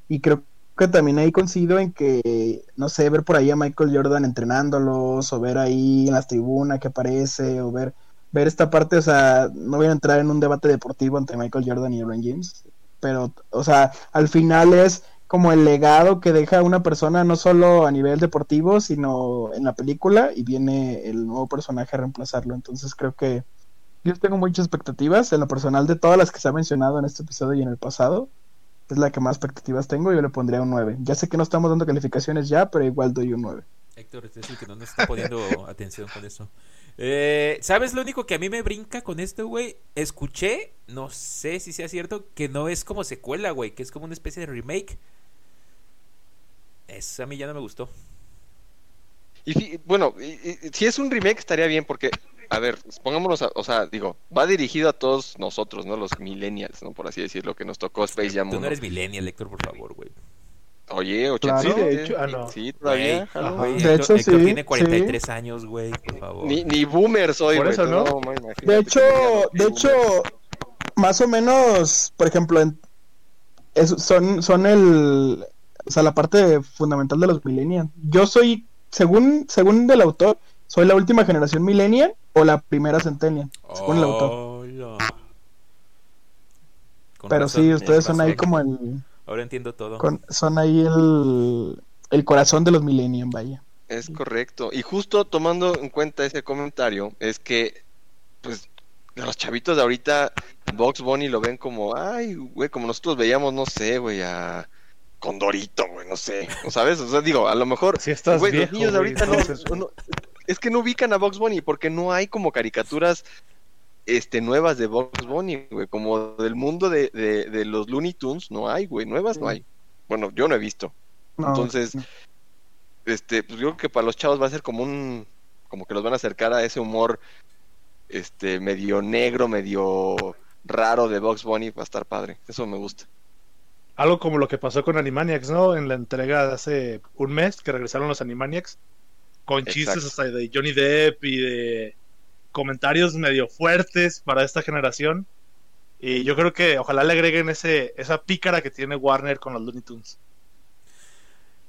Y creo que también ahí coincido en que, no sé, ver por ahí a Michael Jordan entrenándolos, o ver ahí en las tribunas que aparece, o ver, ver esta parte, o sea, no voy a entrar en un debate deportivo entre Michael Jordan y LeBron James, pero, o sea, al final es como el legado que deja una persona no solo a nivel deportivo, sino en la película y viene el nuevo personaje a reemplazarlo. Entonces creo que yo tengo muchas expectativas en lo personal de todas las que se ha mencionado en este episodio y en el pasado. Es la que más expectativas tengo, yo le pondría un 9. Ya sé que no estamos dando calificaciones ya, pero igual doy un 9. Héctor, este es el que no nos está poniendo atención con eso. Eh, ¿Sabes lo único que a mí me brinca con esto, güey? Escuché, no sé si sea cierto, que no es como secuela, güey, que es como una especie de remake. Eso a mí ya no me gustó. Y bueno, y- y- si es un remake estaría bien porque, a ver, pongámonos, a- o sea, digo, va dirigido a todos nosotros, ¿no? Los millennials, ¿no? Por así decirlo, que nos tocó Space Jam Tú 1. no eres millennial, Héctor, por favor, güey. Oye, Claro. 87. Sí, de hecho, ah, no. Sí, todavía. Güey, De Héctor- hecho, Héctor sí, tiene 43 años, güey, por favor. Ni, ni boomer soy, Por güey, eso, ¿no? no, imagínate De hecho, de "Ok, hecho, boomer". más o menos, por ejemplo, en- es- son, son el, o sea, la parte fundamental de los millennials. Yo soy, según, según el autor, soy la última generación millennial o la primera centennial, según el autor. Pero razón, sí, ustedes son ahí como el, Ahora entiendo todo. con- son ahí el, el corazón de los millennials, vaya. Es correcto. Y justo tomando en cuenta ese comentario, es que, pues, los chavitos de ahorita, Box Bunny lo ven como, ay, güey, como nosotros veíamos, no sé, güey, a Condorito, güey, no sé, ¿no sabes? O sea, digo, a lo mejor, Si estás güey, los niños de ahorita no, entonces, güey. no- es que no ubican a Box Bunny porque no hay como caricaturas este nuevas de Box Bunny, güey, como del mundo de, de, de los Looney Tunes, no hay, güey, nuevas no hay. Bueno, yo no he visto. No, Entonces, este, pues yo creo que para los chavos va a ser como un, como que los van a acercar a ese humor, este, medio negro, medio raro de Box Bunny, va a estar padre, eso me gusta. Algo como lo que pasó con Animaniacs, ¿no? En la entrega de hace un mes que regresaron los Animaniacs con chistes Exacto. hasta de Johnny Depp y de comentarios medio fuertes para esta generación. Y yo creo que ojalá le agreguen ese esa pícara que tiene Warner con los Looney Tunes.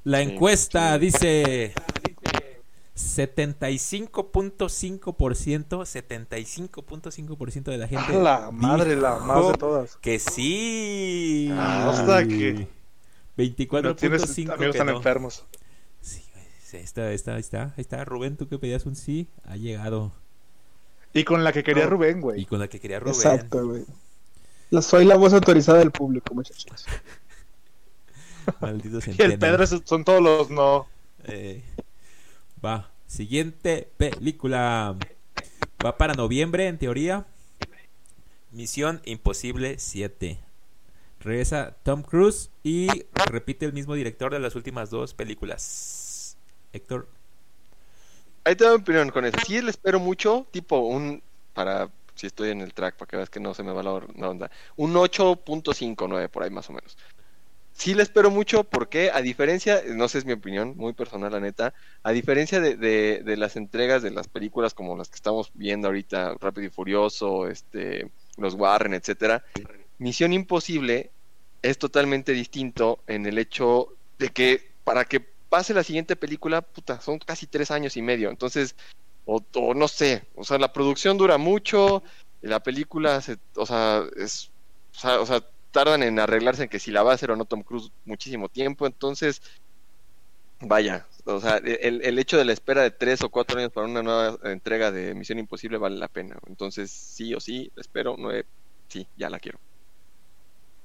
La Sí, encuesta sí. dice 75.5%, 75.5% de la gente. A la madre, la más de todas. Que sí. Ah, hasta que- 24.5 Tienes amigos que tan no. enfermos. Sí, está, está, está, ahí está. Rubén, tú que pedías un sí, ha llegado. Y con la que quería No. Rubén, Y güey. con la que quería Rubén. Exacto, güey. La- Soy la voz autorizada del público, muchachos. Maldito Y el. Pedro son todos los no. Eh, va, siguiente película. Va para noviembre, en teoría. Misión Imposible 7. Regresa Tom Cruise y repite el mismo director de las últimas dos películas. Héctor. Ahí te doy mi opinión con eso. Sí, le espero mucho, tipo un. Para. Si estoy en el track, para que veas que no se me va la onda. Un 8.59 por ahí más o menos. Sí le espero mucho porque, a diferencia, no sé, es mi opinión, muy personal, la neta, a diferencia de, de- las entregas de las películas como las que estamos viendo ahorita, Rápido y Furioso, este, los Warren, etcétera, Misión Imposible es totalmente distinto en el hecho de que para que pase la siguiente película, puta, son casi tres años y medio, entonces, o, no sé, o sea, la producción dura mucho, la película, se, o sea, es, o sea, o sea, tardan en arreglarse en que si la va a hacer o no Tom Cruise muchísimo tiempo, entonces, vaya, o sea, el, el hecho de la espera de tres o cuatro años para una nueva entrega de Misión Imposible vale la pena, entonces, sí o sí, espero, nueve, sí, ya la quiero.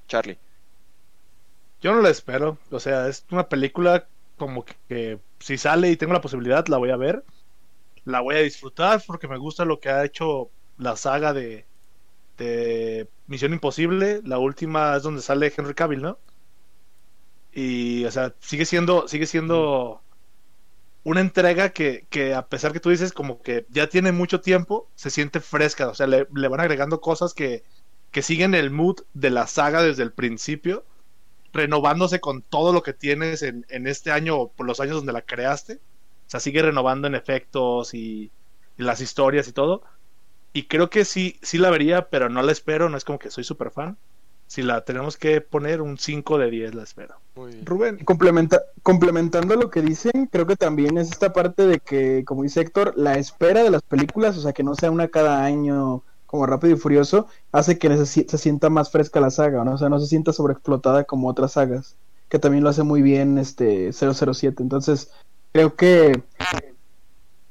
Charlie. Yo no la espero. O sea, es una película como que si sale y tengo la posibilidad, la voy a ver. La voy a disfrutar porque me gusta lo que ha hecho la saga de, de Misión Imposible. La última es donde sale Henry Cavill, ¿no? Y, o sea, sigue siendo, sigue siendo una entrega que, que a pesar que tú dices como que ya tiene mucho tiempo, se siente fresca. O sea, le, le van agregando cosas que, que siguen el mood de la saga desde el principio renovándose con todo lo que tienes en, en este año o por los años donde la creaste. O sea, sigue renovando en efectos y, y las historias y todo. Y creo que sí, sí la vería, pero no la espero, no es como que soy súper fan. Si la tenemos que poner un 5 de 10, la espero. Rubén. Complementa- complementando lo que dicen, creo que también es esta parte de que, como dice Héctor, la espera de las películas, o sea, que no sea una cada año como Rápido y Furioso, hace que se, sienta más fresca la saga, ¿no? O sea, no se sienta sobreexplotada como otras sagas, que también lo hace muy bien este 007. Entonces, creo que,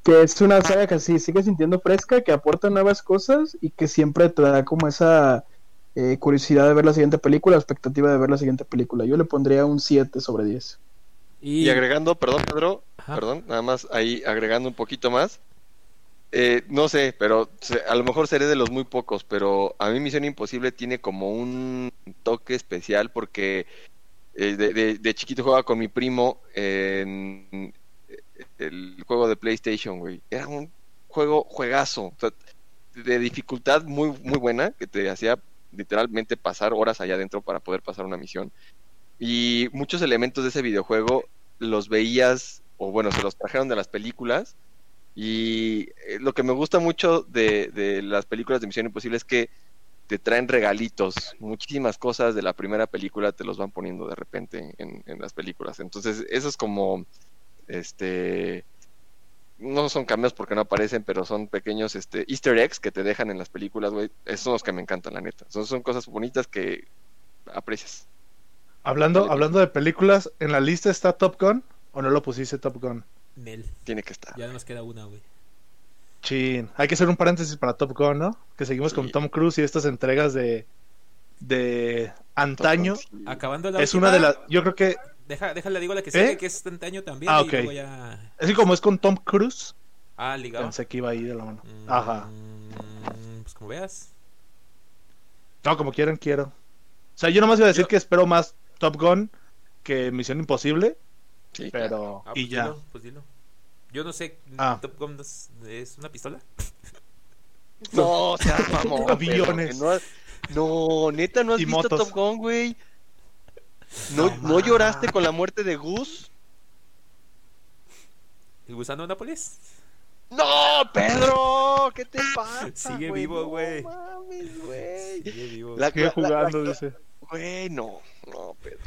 que es una saga que sí sigue sintiendo fresca, que aporta nuevas cosas y que siempre te da como esa eh, curiosidad de ver la siguiente película, expectativa de ver la siguiente película. Yo le pondría un 7 sobre 10. Y, Y agregando, perdón, Pedro, Ajá. perdón, nada más ahí agregando un poquito más. Eh, no sé, pero se- a lo mejor seré de los muy pocos, pero a mí Misión Imposible tiene como un toque especial porque eh, de, de- de chiquito jugaba con mi primo en el juego de PlayStation, güey. Era un juego juegazo, de dificultad muy, muy buena que te hacía literalmente pasar horas allá adentro para poder pasar una misión. Y muchos elementos de ese videojuego los veías, o bueno, se los trajeron de las películas. Y eh, lo que me gusta mucho de, de las películas de Misión Imposible es que te traen regalitos. Muchísimas cosas de la primera película te los van poniendo de repente en, en las películas. Entonces, eso es como, este, no son cameos porque no aparecen, pero son pequeños este, easter eggs que te dejan en las películas, güey. Esos son los que me encantan, la neta. Son, son cosas bonitas que aprecias. Hablando, Vale. hablando de películas, ¿en la lista está Top Gun? ¿O no lo pusiste Top Gun? Nel, Tiene que estar. ya nos queda una, güey. Chin. Hay que hacer un paréntesis para Top Gun, ¿no? Que seguimos con. Tom Cruise y estas entregas de, de antaño. Acabando la Es última, una de las. Yo creo que. Deja, déjala, digo la que ¿Eh? sigue, que es antaño también. Ah, y ok. luego ya... Es que como es con Tom Cruise, Ah, ligado. pensé que iba ahí de la mano. Mm, Ajá. Pues como veas. No, como quieran, quiero. O sea, yo nomás iba a decir Yo- que espero más Top Gun que Misión Imposible, Sí, claro. pero. Ah, y pues ya. Dilo, pues dilo. Yo no sé, Ah. Top Gun es, una pistola. No, seas mamón. Aviones. Pedro, que No, no, neta, ¿no has Y visto motos. Top Gun, güey? ¿No, No, ¿No ma. lloraste con la muerte de Gus? ¿El gusano de Nápoles? ¡No, Pedro! ¿Qué te pasa? Sigue vivo, güey. No mames, güey. Sigue vivo. La- Sigue jugando, dice. Güey, no, no, Pedro.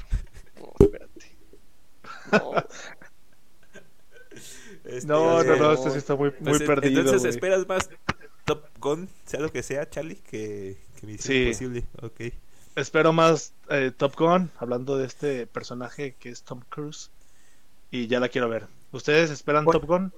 No, espérate. No. Este, No, no, no, no. este sí está muy, muy Entonces, perdido. entonces güey. esperas más Top Gun, sea lo que sea, Charlie, que, que Misión Sí. Imposible. Ok. Espero más eh, Top Gun, hablando de este personaje que es Tom Cruise. Y ya la quiero ver. ¿Ustedes esperan. Top Gun?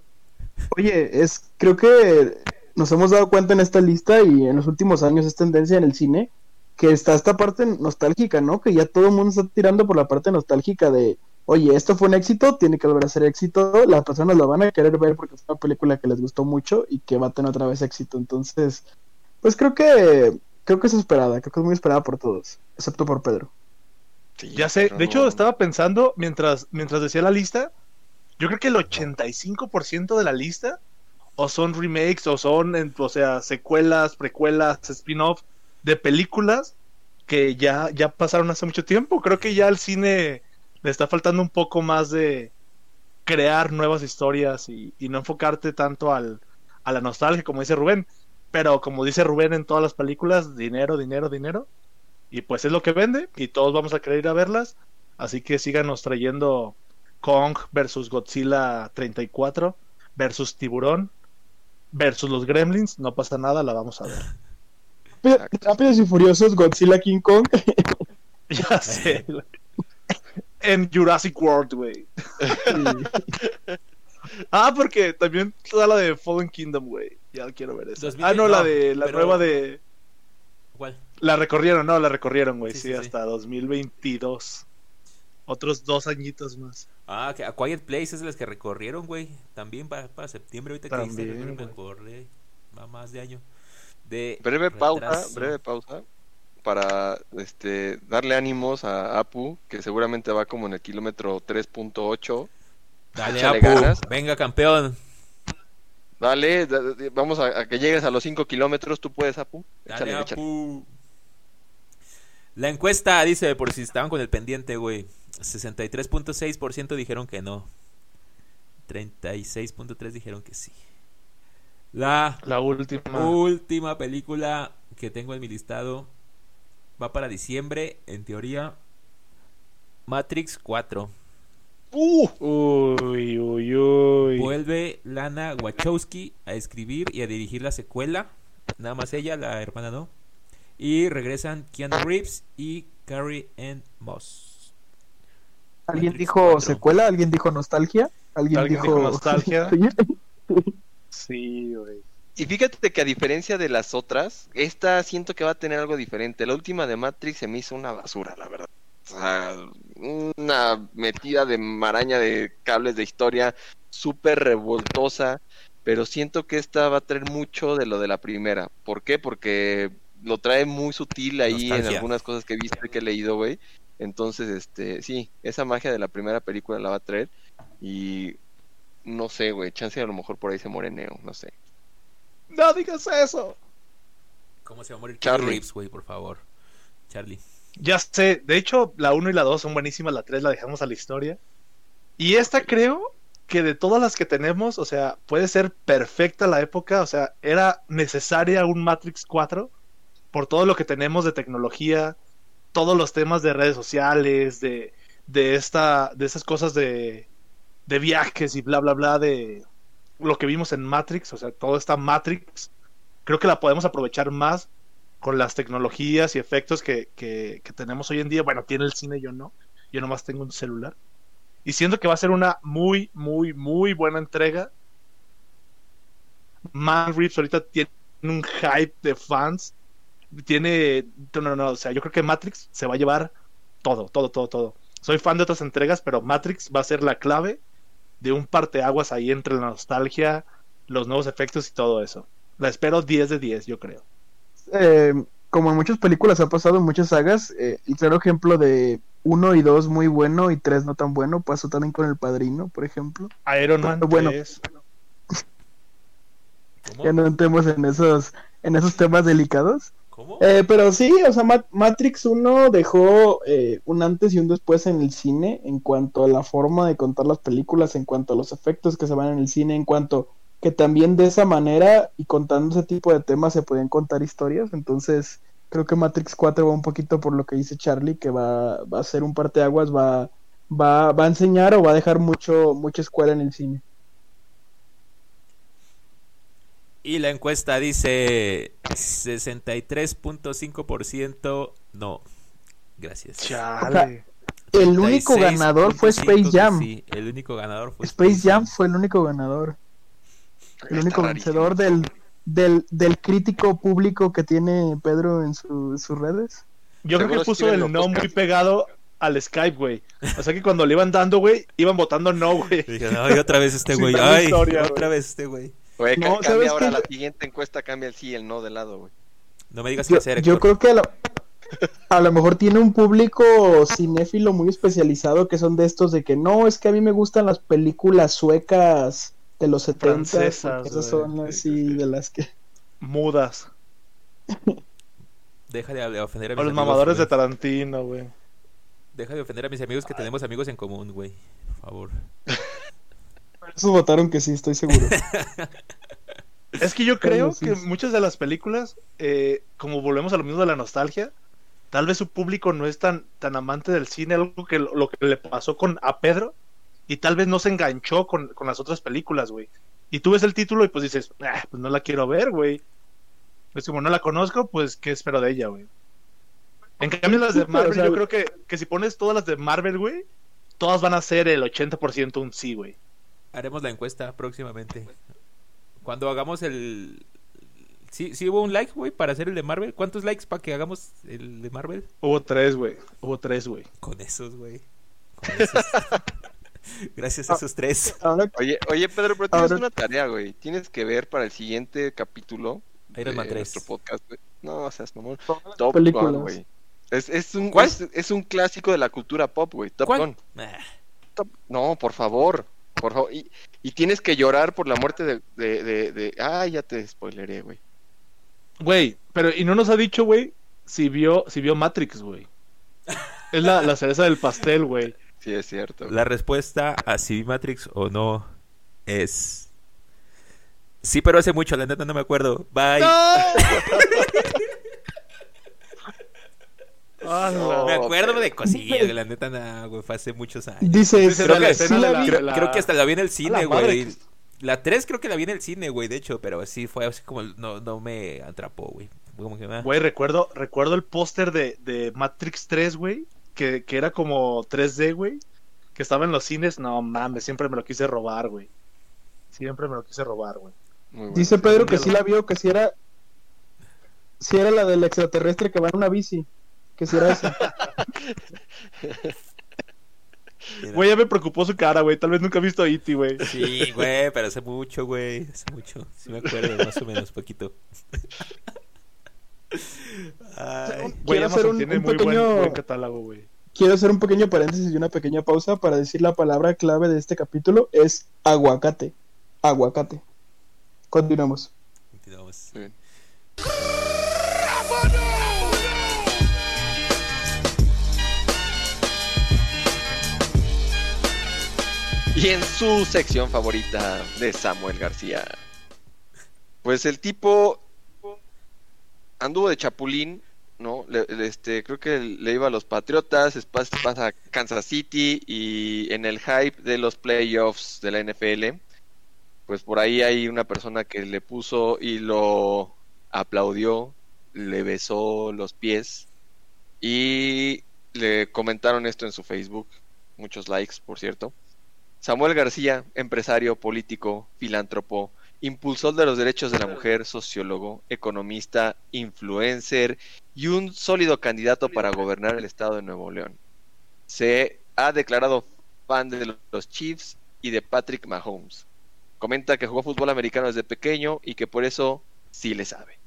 Oye, es, creo que nos hemos dado cuenta en esta lista y en los últimos años es tendencia en el cine que está esta parte nostálgica, ¿no? Que ya todo el mundo está tirando por la parte nostálgica de, oye, esto fue un éxito, tiene que volver a ser éxito, las personas lo van a querer ver porque es una película que les gustó mucho y que va a tener otra vez éxito. Entonces, pues creo que creo que es esperada, creo que es muy esperada por todos, excepto por Pedro. Sí, Ya sé, pero de hecho estaba pensando mientras, mientras decía la lista, yo creo que el 85% de la lista o son remakes o son, en- o sea, secuelas, precuelas, spin-off de películas que ya, ya pasaron hace mucho tiempo. Creo que ya al cine le está faltando un poco más de crear nuevas historias y, y no enfocarte tanto al, a la nostalgia, como dice Rubén. Pero como dice Rubén en todas las películas, dinero, dinero, dinero. Y pues es lo que vende y todos vamos a querer ir a verlas. Así que síganos trayendo Kong versus Godzilla 34 versus Tiburón versus los Gremlins. No pasa nada, la vamos a ver. Rápidos y Furiosos, Godzilla King Kong. Ya sé, güey. En Jurassic World, güey. Ah, porque también toda la de Fallen Kingdom, güey. Ya quiero ver eso. 2000, Ah, no, la de la pero- nueva de. ¿Cuál? La recorrieron, no, la recorrieron, güey. Sí, Sí, sí, sí. hasta 2022. Otros dos añitos más. Ah, que A Quiet Place es de las que recorrieron, güey. También para, para septiembre, ahorita que También, güey. recorre, va más de año. De Breve pausa, breve pausa para este darle ánimos a Apu, que seguramente va como en el kilómetro 3.8. Dale, Échale Apu, ganas. venga campeón. Dale, da- da- vamos a, a que llegues a los 5 kilómetros, tú puedes, Apu. Dale, Échale, échale. Apu. La encuesta dice, por si estaban con el pendiente, güey. 63.6% dijeron que no. 36.3 dijeron que sí. La La última. última película que tengo en mi listado va para diciembre, en teoría. Matrix 4. Uy, uy, uy. Vuelve Lana Wachowski a escribir y a dirigir la secuela. Nada más ella, la hermana no. Y regresan Keanu Reeves y Carrie Ann Moss. ¿Alguien Matrix dijo 4. secuela? ¿Alguien dijo nostalgia? ¿Alguien, ¿Alguien dijo... dijo nostalgia? Sí. Sí, güey. Y fíjate que a diferencia de las otras, esta siento que va a tener algo diferente. La última de Matrix se me hizo una basura, la verdad. O sea, una metida de maraña de cables de historia súper revoltosa, pero siento que esta va a traer mucho de lo de la primera. ¿Por qué? Porque lo trae muy sutil ahí en algunas cosas que he visto y que he leído, güey. Entonces, este, sí, esa magia de la primera película la va a traer y no sé, güey, chance a lo mejor por ahí se muere Neo, no sé. No digas eso. ¿Cómo se va a morir Charlie. Reeves, güey, por favor? Charlie. Ya sé, de hecho, la 1 y la 2 son buenísimas, la 3 la dejamos a la historia. Y esta creo que de todas las que tenemos, o sea, puede ser perfecta la época, o sea, era necesaria un Matrix 4 por todo lo que tenemos de tecnología, todos los temas de redes sociales, de, de esta, de esas cosas de, de viajes y bla bla bla de lo que vimos en Matrix, o sea, toda esta Matrix, creo que la podemos aprovechar más con las tecnologías y efectos que, que, tenemos hoy en día. Bueno, tiene el cine, yo no. Yo nomás tengo un celular. Y siento que va a ser una muy, muy, muy buena entrega. Man Reeves ahorita tiene un hype de fans. Tiene. No, no, no. O sea, yo creo que Matrix se va a llevar todo, todo, todo, todo. Soy fan de otras entregas, pero Matrix va a ser la clave de un parteaguas ahí entre la nostalgia, los nuevos efectos y todo eso. La espero 10 de 10, yo creo. Eh, como en muchas películas ha pasado en muchas sagas, eh, el claro ejemplo de uno y dos muy bueno y tres no tan bueno pasó también con El Padrino, por ejemplo. Iron Man Bueno. 3. ¿Cómo? Ya no entremos en esos, en esos temas delicados. ¿Cómo? Eh, pero sí, o sea, Ma- Matrix 1 dejó eh, un antes y un después en el cine en cuanto a la forma de contar las películas, en cuanto a los efectos que se van en el cine, en cuanto que también de esa manera y contando ese tipo de temas se podían contar historias. Entonces, creo que Matrix 4 va un poquito por lo que dice Charlie, que va, va a ser un parteaguas, va, va, va a enseñar o va a dejar mucho, mucha escuela en el cine. Y la encuesta dice 63.5% no. Gracias. Chale. El único ganador fue 36.5 Space Jam. Sí, el único ganador fue Space Jam fue el único ganador. El único rarísimo. vencedor del, del, del crítico público que tiene Pedro en su- sus redes. Yo creo que puso el no muy pegado al Skype, güey. O sea que cuando le iban dando, güey, iban votando no, güey. Dije, ay, otra vez este güey. Ay, historia, otra vez este güey. Güey, No, cambia ¿sabes ahora la siguiente encuesta, cambia el sí y el no de lado, güey. No me digas qué hacer, yo creo que a lo, a lo mejor tiene un público cinéfilo muy especializado que son de estos de que no, es que a mí me gustan las películas suecas de los 70 Francesas, esas son las Sí, sí, sí, sí. de las que Mudas. Deja de ofender a mis O los amigos, mamadores de. Tarantino, güey. Deja de ofender a mis amigos que tenemos amigos en común, güey. Por favor. esos votaron que sí, estoy seguro. Es que yo creo que sí. muchas de las películas, eh, como volvemos a lo mismo de la nostalgia, tal vez su público no es tan, tan amante del cine, algo que lo, lo que le pasó con a Pedro, y tal vez no se enganchó con, con las otras películas, güey. Y tú ves el título y pues dices, "Ah, pues no la quiero ver, güey. Pues como no la conozco, pues qué espero de ella, güey. En cambio las de Marvel, yo creo que, que si pones todas las de Marvel, güey, todas van a ser el 80% un sí, güey. Haremos la encuesta próximamente. Cuando hagamos el... ¿Sí, sí hubo un like, güey, para hacer el de Marvel? ¿Cuántos likes para que hagamos el de Marvel? Hubo tres, güey. Hubo tres, güey. Con esos, güey. Con esos. Gracias a esos tres. Oye, oye Pedro, pero tienes una tarea, güey. Tienes que ver para el siguiente capítulo Iron Man de 3. nuestro podcast, güey. No, o sea, mamón. Top películas. Gun, güey. Es, es, un, ¿Cuál? es, es un clásico de la cultura pop, güey. Top ¿Cuál? Gun. Ah, Top- No, por favor. Por favor. Y, y tienes que llorar por la muerte de... de, de, de- Ah, ya te spoileré, güey. Güey, pero y no nos ha dicho, güey, si vio, si vio Matrix, güey. Es la, la cereza del pastel, güey. Sí, es cierto. La respuesta a si vi Matrix o no es... Sí, pero hace mucho, la neta no me acuerdo. Bye. Ah, No. Me acuerdo pero- de cosillas, la neta, no, güey, fue hace muchos años. Dice, Dice Creo la que- sí la. Creo, la- creo que hasta la vi en el cine, güey. que- La 3 creo que la vi en el cine, güey, de hecho, pero sí fue así como no, no me atrapó, güey. Fue Como que, ah. Güey, recuerdo, recuerdo el póster de, de Matrix 3, güey, que, que era como 3D, güey, que estaba en los cines. No mames, siempre me lo quise robar, güey. Siempre me lo quise robar, güey. Bueno. dice Pedro que sí la vio, que si era si era la del extraterrestre que va en una bici. Que si era esa. Güey, ya me preocupó su cara, güey. Tal vez nunca he visto a E.T., güey. Sí, güey, pero hace mucho, güey. Hace mucho. Sí me acuerdo, más o menos, poquito. Ay, Güey, Quiero hacer un- tiene un muy pequeño- buen, buen catálogo, güey. Quiero hacer un pequeño paréntesis y una pequeña pausa para decir la palabra clave de este capítulo es aguacate. Aguacate. Continuamos. continuamos. Muy bien. Y en su sección favorita de Samuel García. Pues el tipo anduvo de chapulín, ¿no? Le- este, creo que le iba a los Patriotas, después pasa a Kansas City y en el hype de los playoffs de la NFL, pues por ahí hay una persona que le puso y lo aplaudió, le besó los pies y le comentaron esto en su Facebook, muchos likes, por cierto. Samuel García, empresario, político, filántropo, impulsor de los derechos de la mujer, sociólogo, economista, influencer y un sólido candidato para gobernar el estado de Nuevo León. Se ha declarado fan de los Chiefs y de Patrick Mahomes. Comenta que jugó fútbol americano desde pequeño y que por eso sí le sabe.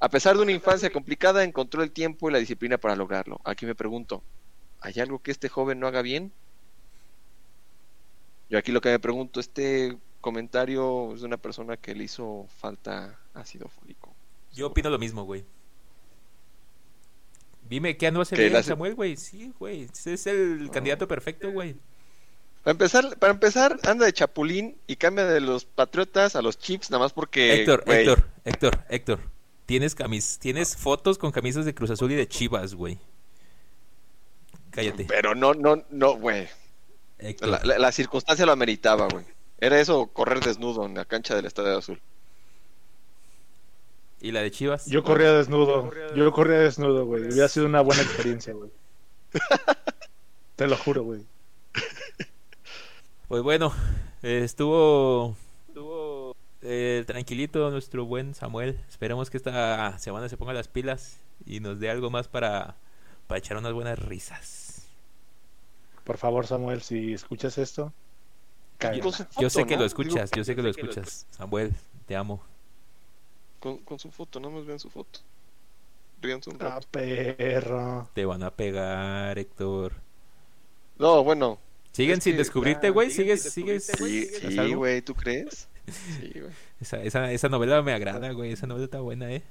A pesar de una infancia complicada, encontró el tiempo y la disciplina para lograrlo. Aquí me pregunto, ¿hay algo que este joven no haga bien? Yo aquí lo que me pregunto, este comentario es de una persona que le hizo falta ácido fólico. Yo opino lo mismo, güey. Dime, ¿qué no hace ¿Qué bien hace? Samuel, güey? Sí, güey. Es el candidato perfecto, güey. Para empezar, para empezar, anda de chapulín y cambia de los Patriotas a los Chiefs nada más porque... Héctor, güey, Héctor, Héctor, Héctor. Tienes camis, tienes fotos con camisas de Cruz Azul y de Chivas, güey. Cállate. Pero no, no, no, güey. La- la circunstancia lo ameritaba, güey. Era eso, correr desnudo en la cancha del Estadio Azul. ¿Y la de Chivas? Yo corría desnudo. Yo corría desnudo, güey. Hubiera sido una buena experiencia, güey. Te lo juro, güey. Pues bueno, eh, estuvo, estuvo eh, tranquilito nuestro buen Samuel. Esperemos que esta semana se ponga las pilas y nos dé algo más para, para echar unas buenas risas. Por favor, Samuel, si escuchas esto, cállate. Con su Yo sé que ¿no? lo escuchas, Digo, yo sé que lo escuchas. Samuel, te amo. Con, con su foto, no más vean su foto. Ríanse un Ah, rato. perro. Te van a pegar, Héctor. No, bueno. ¿Siguen Es sin que- descubrirte, ah, güey? ¿Sigues, sigues? Sí, güey, ¿tú crees? Sí, güey. Esa, esa, esa novela me agrada, güey. Esa novela está buena, ¿eh?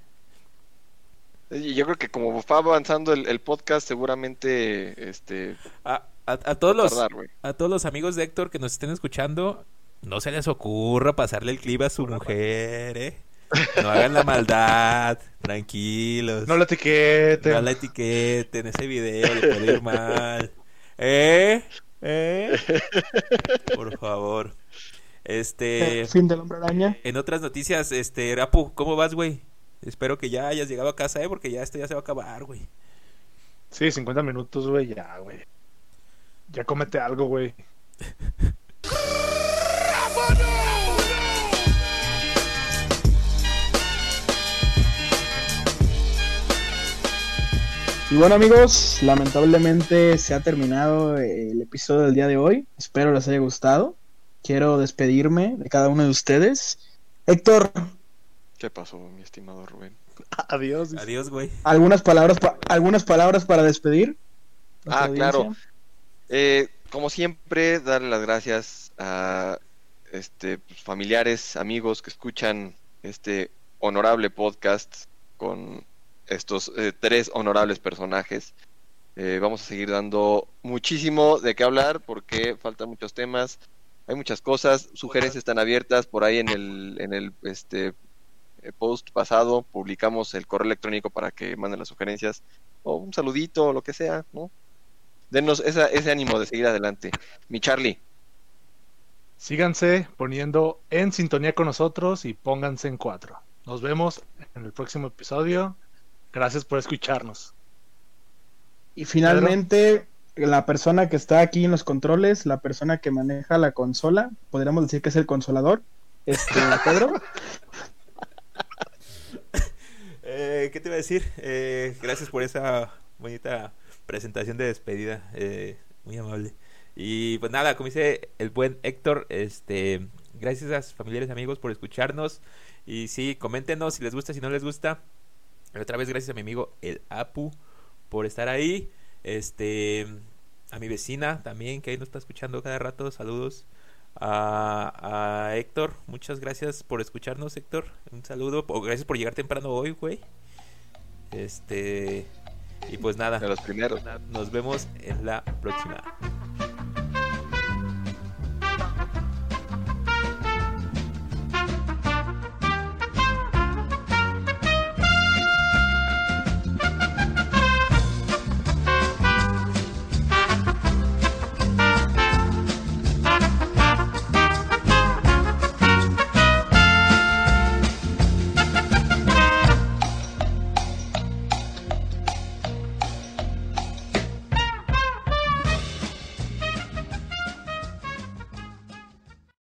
Y Yo creo que como va avanzando el, el podcast, seguramente este A, a, a todos los, a todos los amigos de Héctor que nos estén escuchando, no se les ocurra pasarle el clip a su mujer, ¿eh? No hagan la maldad, tranquilos. No lo etiqueten. No la etiqueten, ese video le puede ir mal. ¿Eh? ¿Eh? Por favor. Este, Fin del hombre araña. en otras noticias, este, Rapu, ¿cómo vas, güey? Espero que ya hayas llegado a casa, ¿eh? Porque ya esto ya se va a acabar, güey. Sí, 50 minutos, güey, ya, güey. Ya comete algo, güey. Y bueno amigos, lamentablemente se ha terminado el episodio del día de hoy. Espero les haya gustado. Quiero despedirme de cada uno de ustedes. Héctor, ¿Qué pasó, mi estimado Rubén? Adiós. dice. Adiós, güey. algunas palabras, pa- algunas palabras para despedir. Ah, claro. Eh, como siempre, darle las gracias a este familiares, amigos que escuchan este honorable podcast con estos eh, tres honorables personajes. Eh, vamos a seguir dando muchísimo de qué hablar porque faltan muchos temas, hay muchas cosas, sugerencias están abiertas por ahí en el en el este post pasado publicamos el correo electrónico para que manden las sugerencias o un saludito o lo que sea, ¿no? Denos esa, ese ánimo de seguir adelante. Mi Charlie, Síganse poniendo en sintonía con nosotros y pónganse en cuatro. Nos vemos en el próximo episodio. Gracias por escucharnos. Y finalmente, la persona que está aquí en los controles, la persona que maneja la consola, podríamos decir que es el consolador, este Pedro. Eh, ¿Qué te iba a decir? Eh, gracias por esa bonita presentación de despedida. eh, muy amable. Y pues nada, como dice el buen Héctor, este, gracias a sus familiares y amigos por escucharnos. Y sí, coméntenos si les gusta, si no les gusta. Y otra vez gracias a mi amigo el Apu por estar ahí. Este, a mi vecina también que ahí nos está escuchando cada rato. Saludos. A, a Héctor, muchas gracias por escucharnos, Héctor. Un saludo. O gracias por llegar temprano hoy, güey. Este. Y pues nada, de los primeros. nos vemos en la próxima.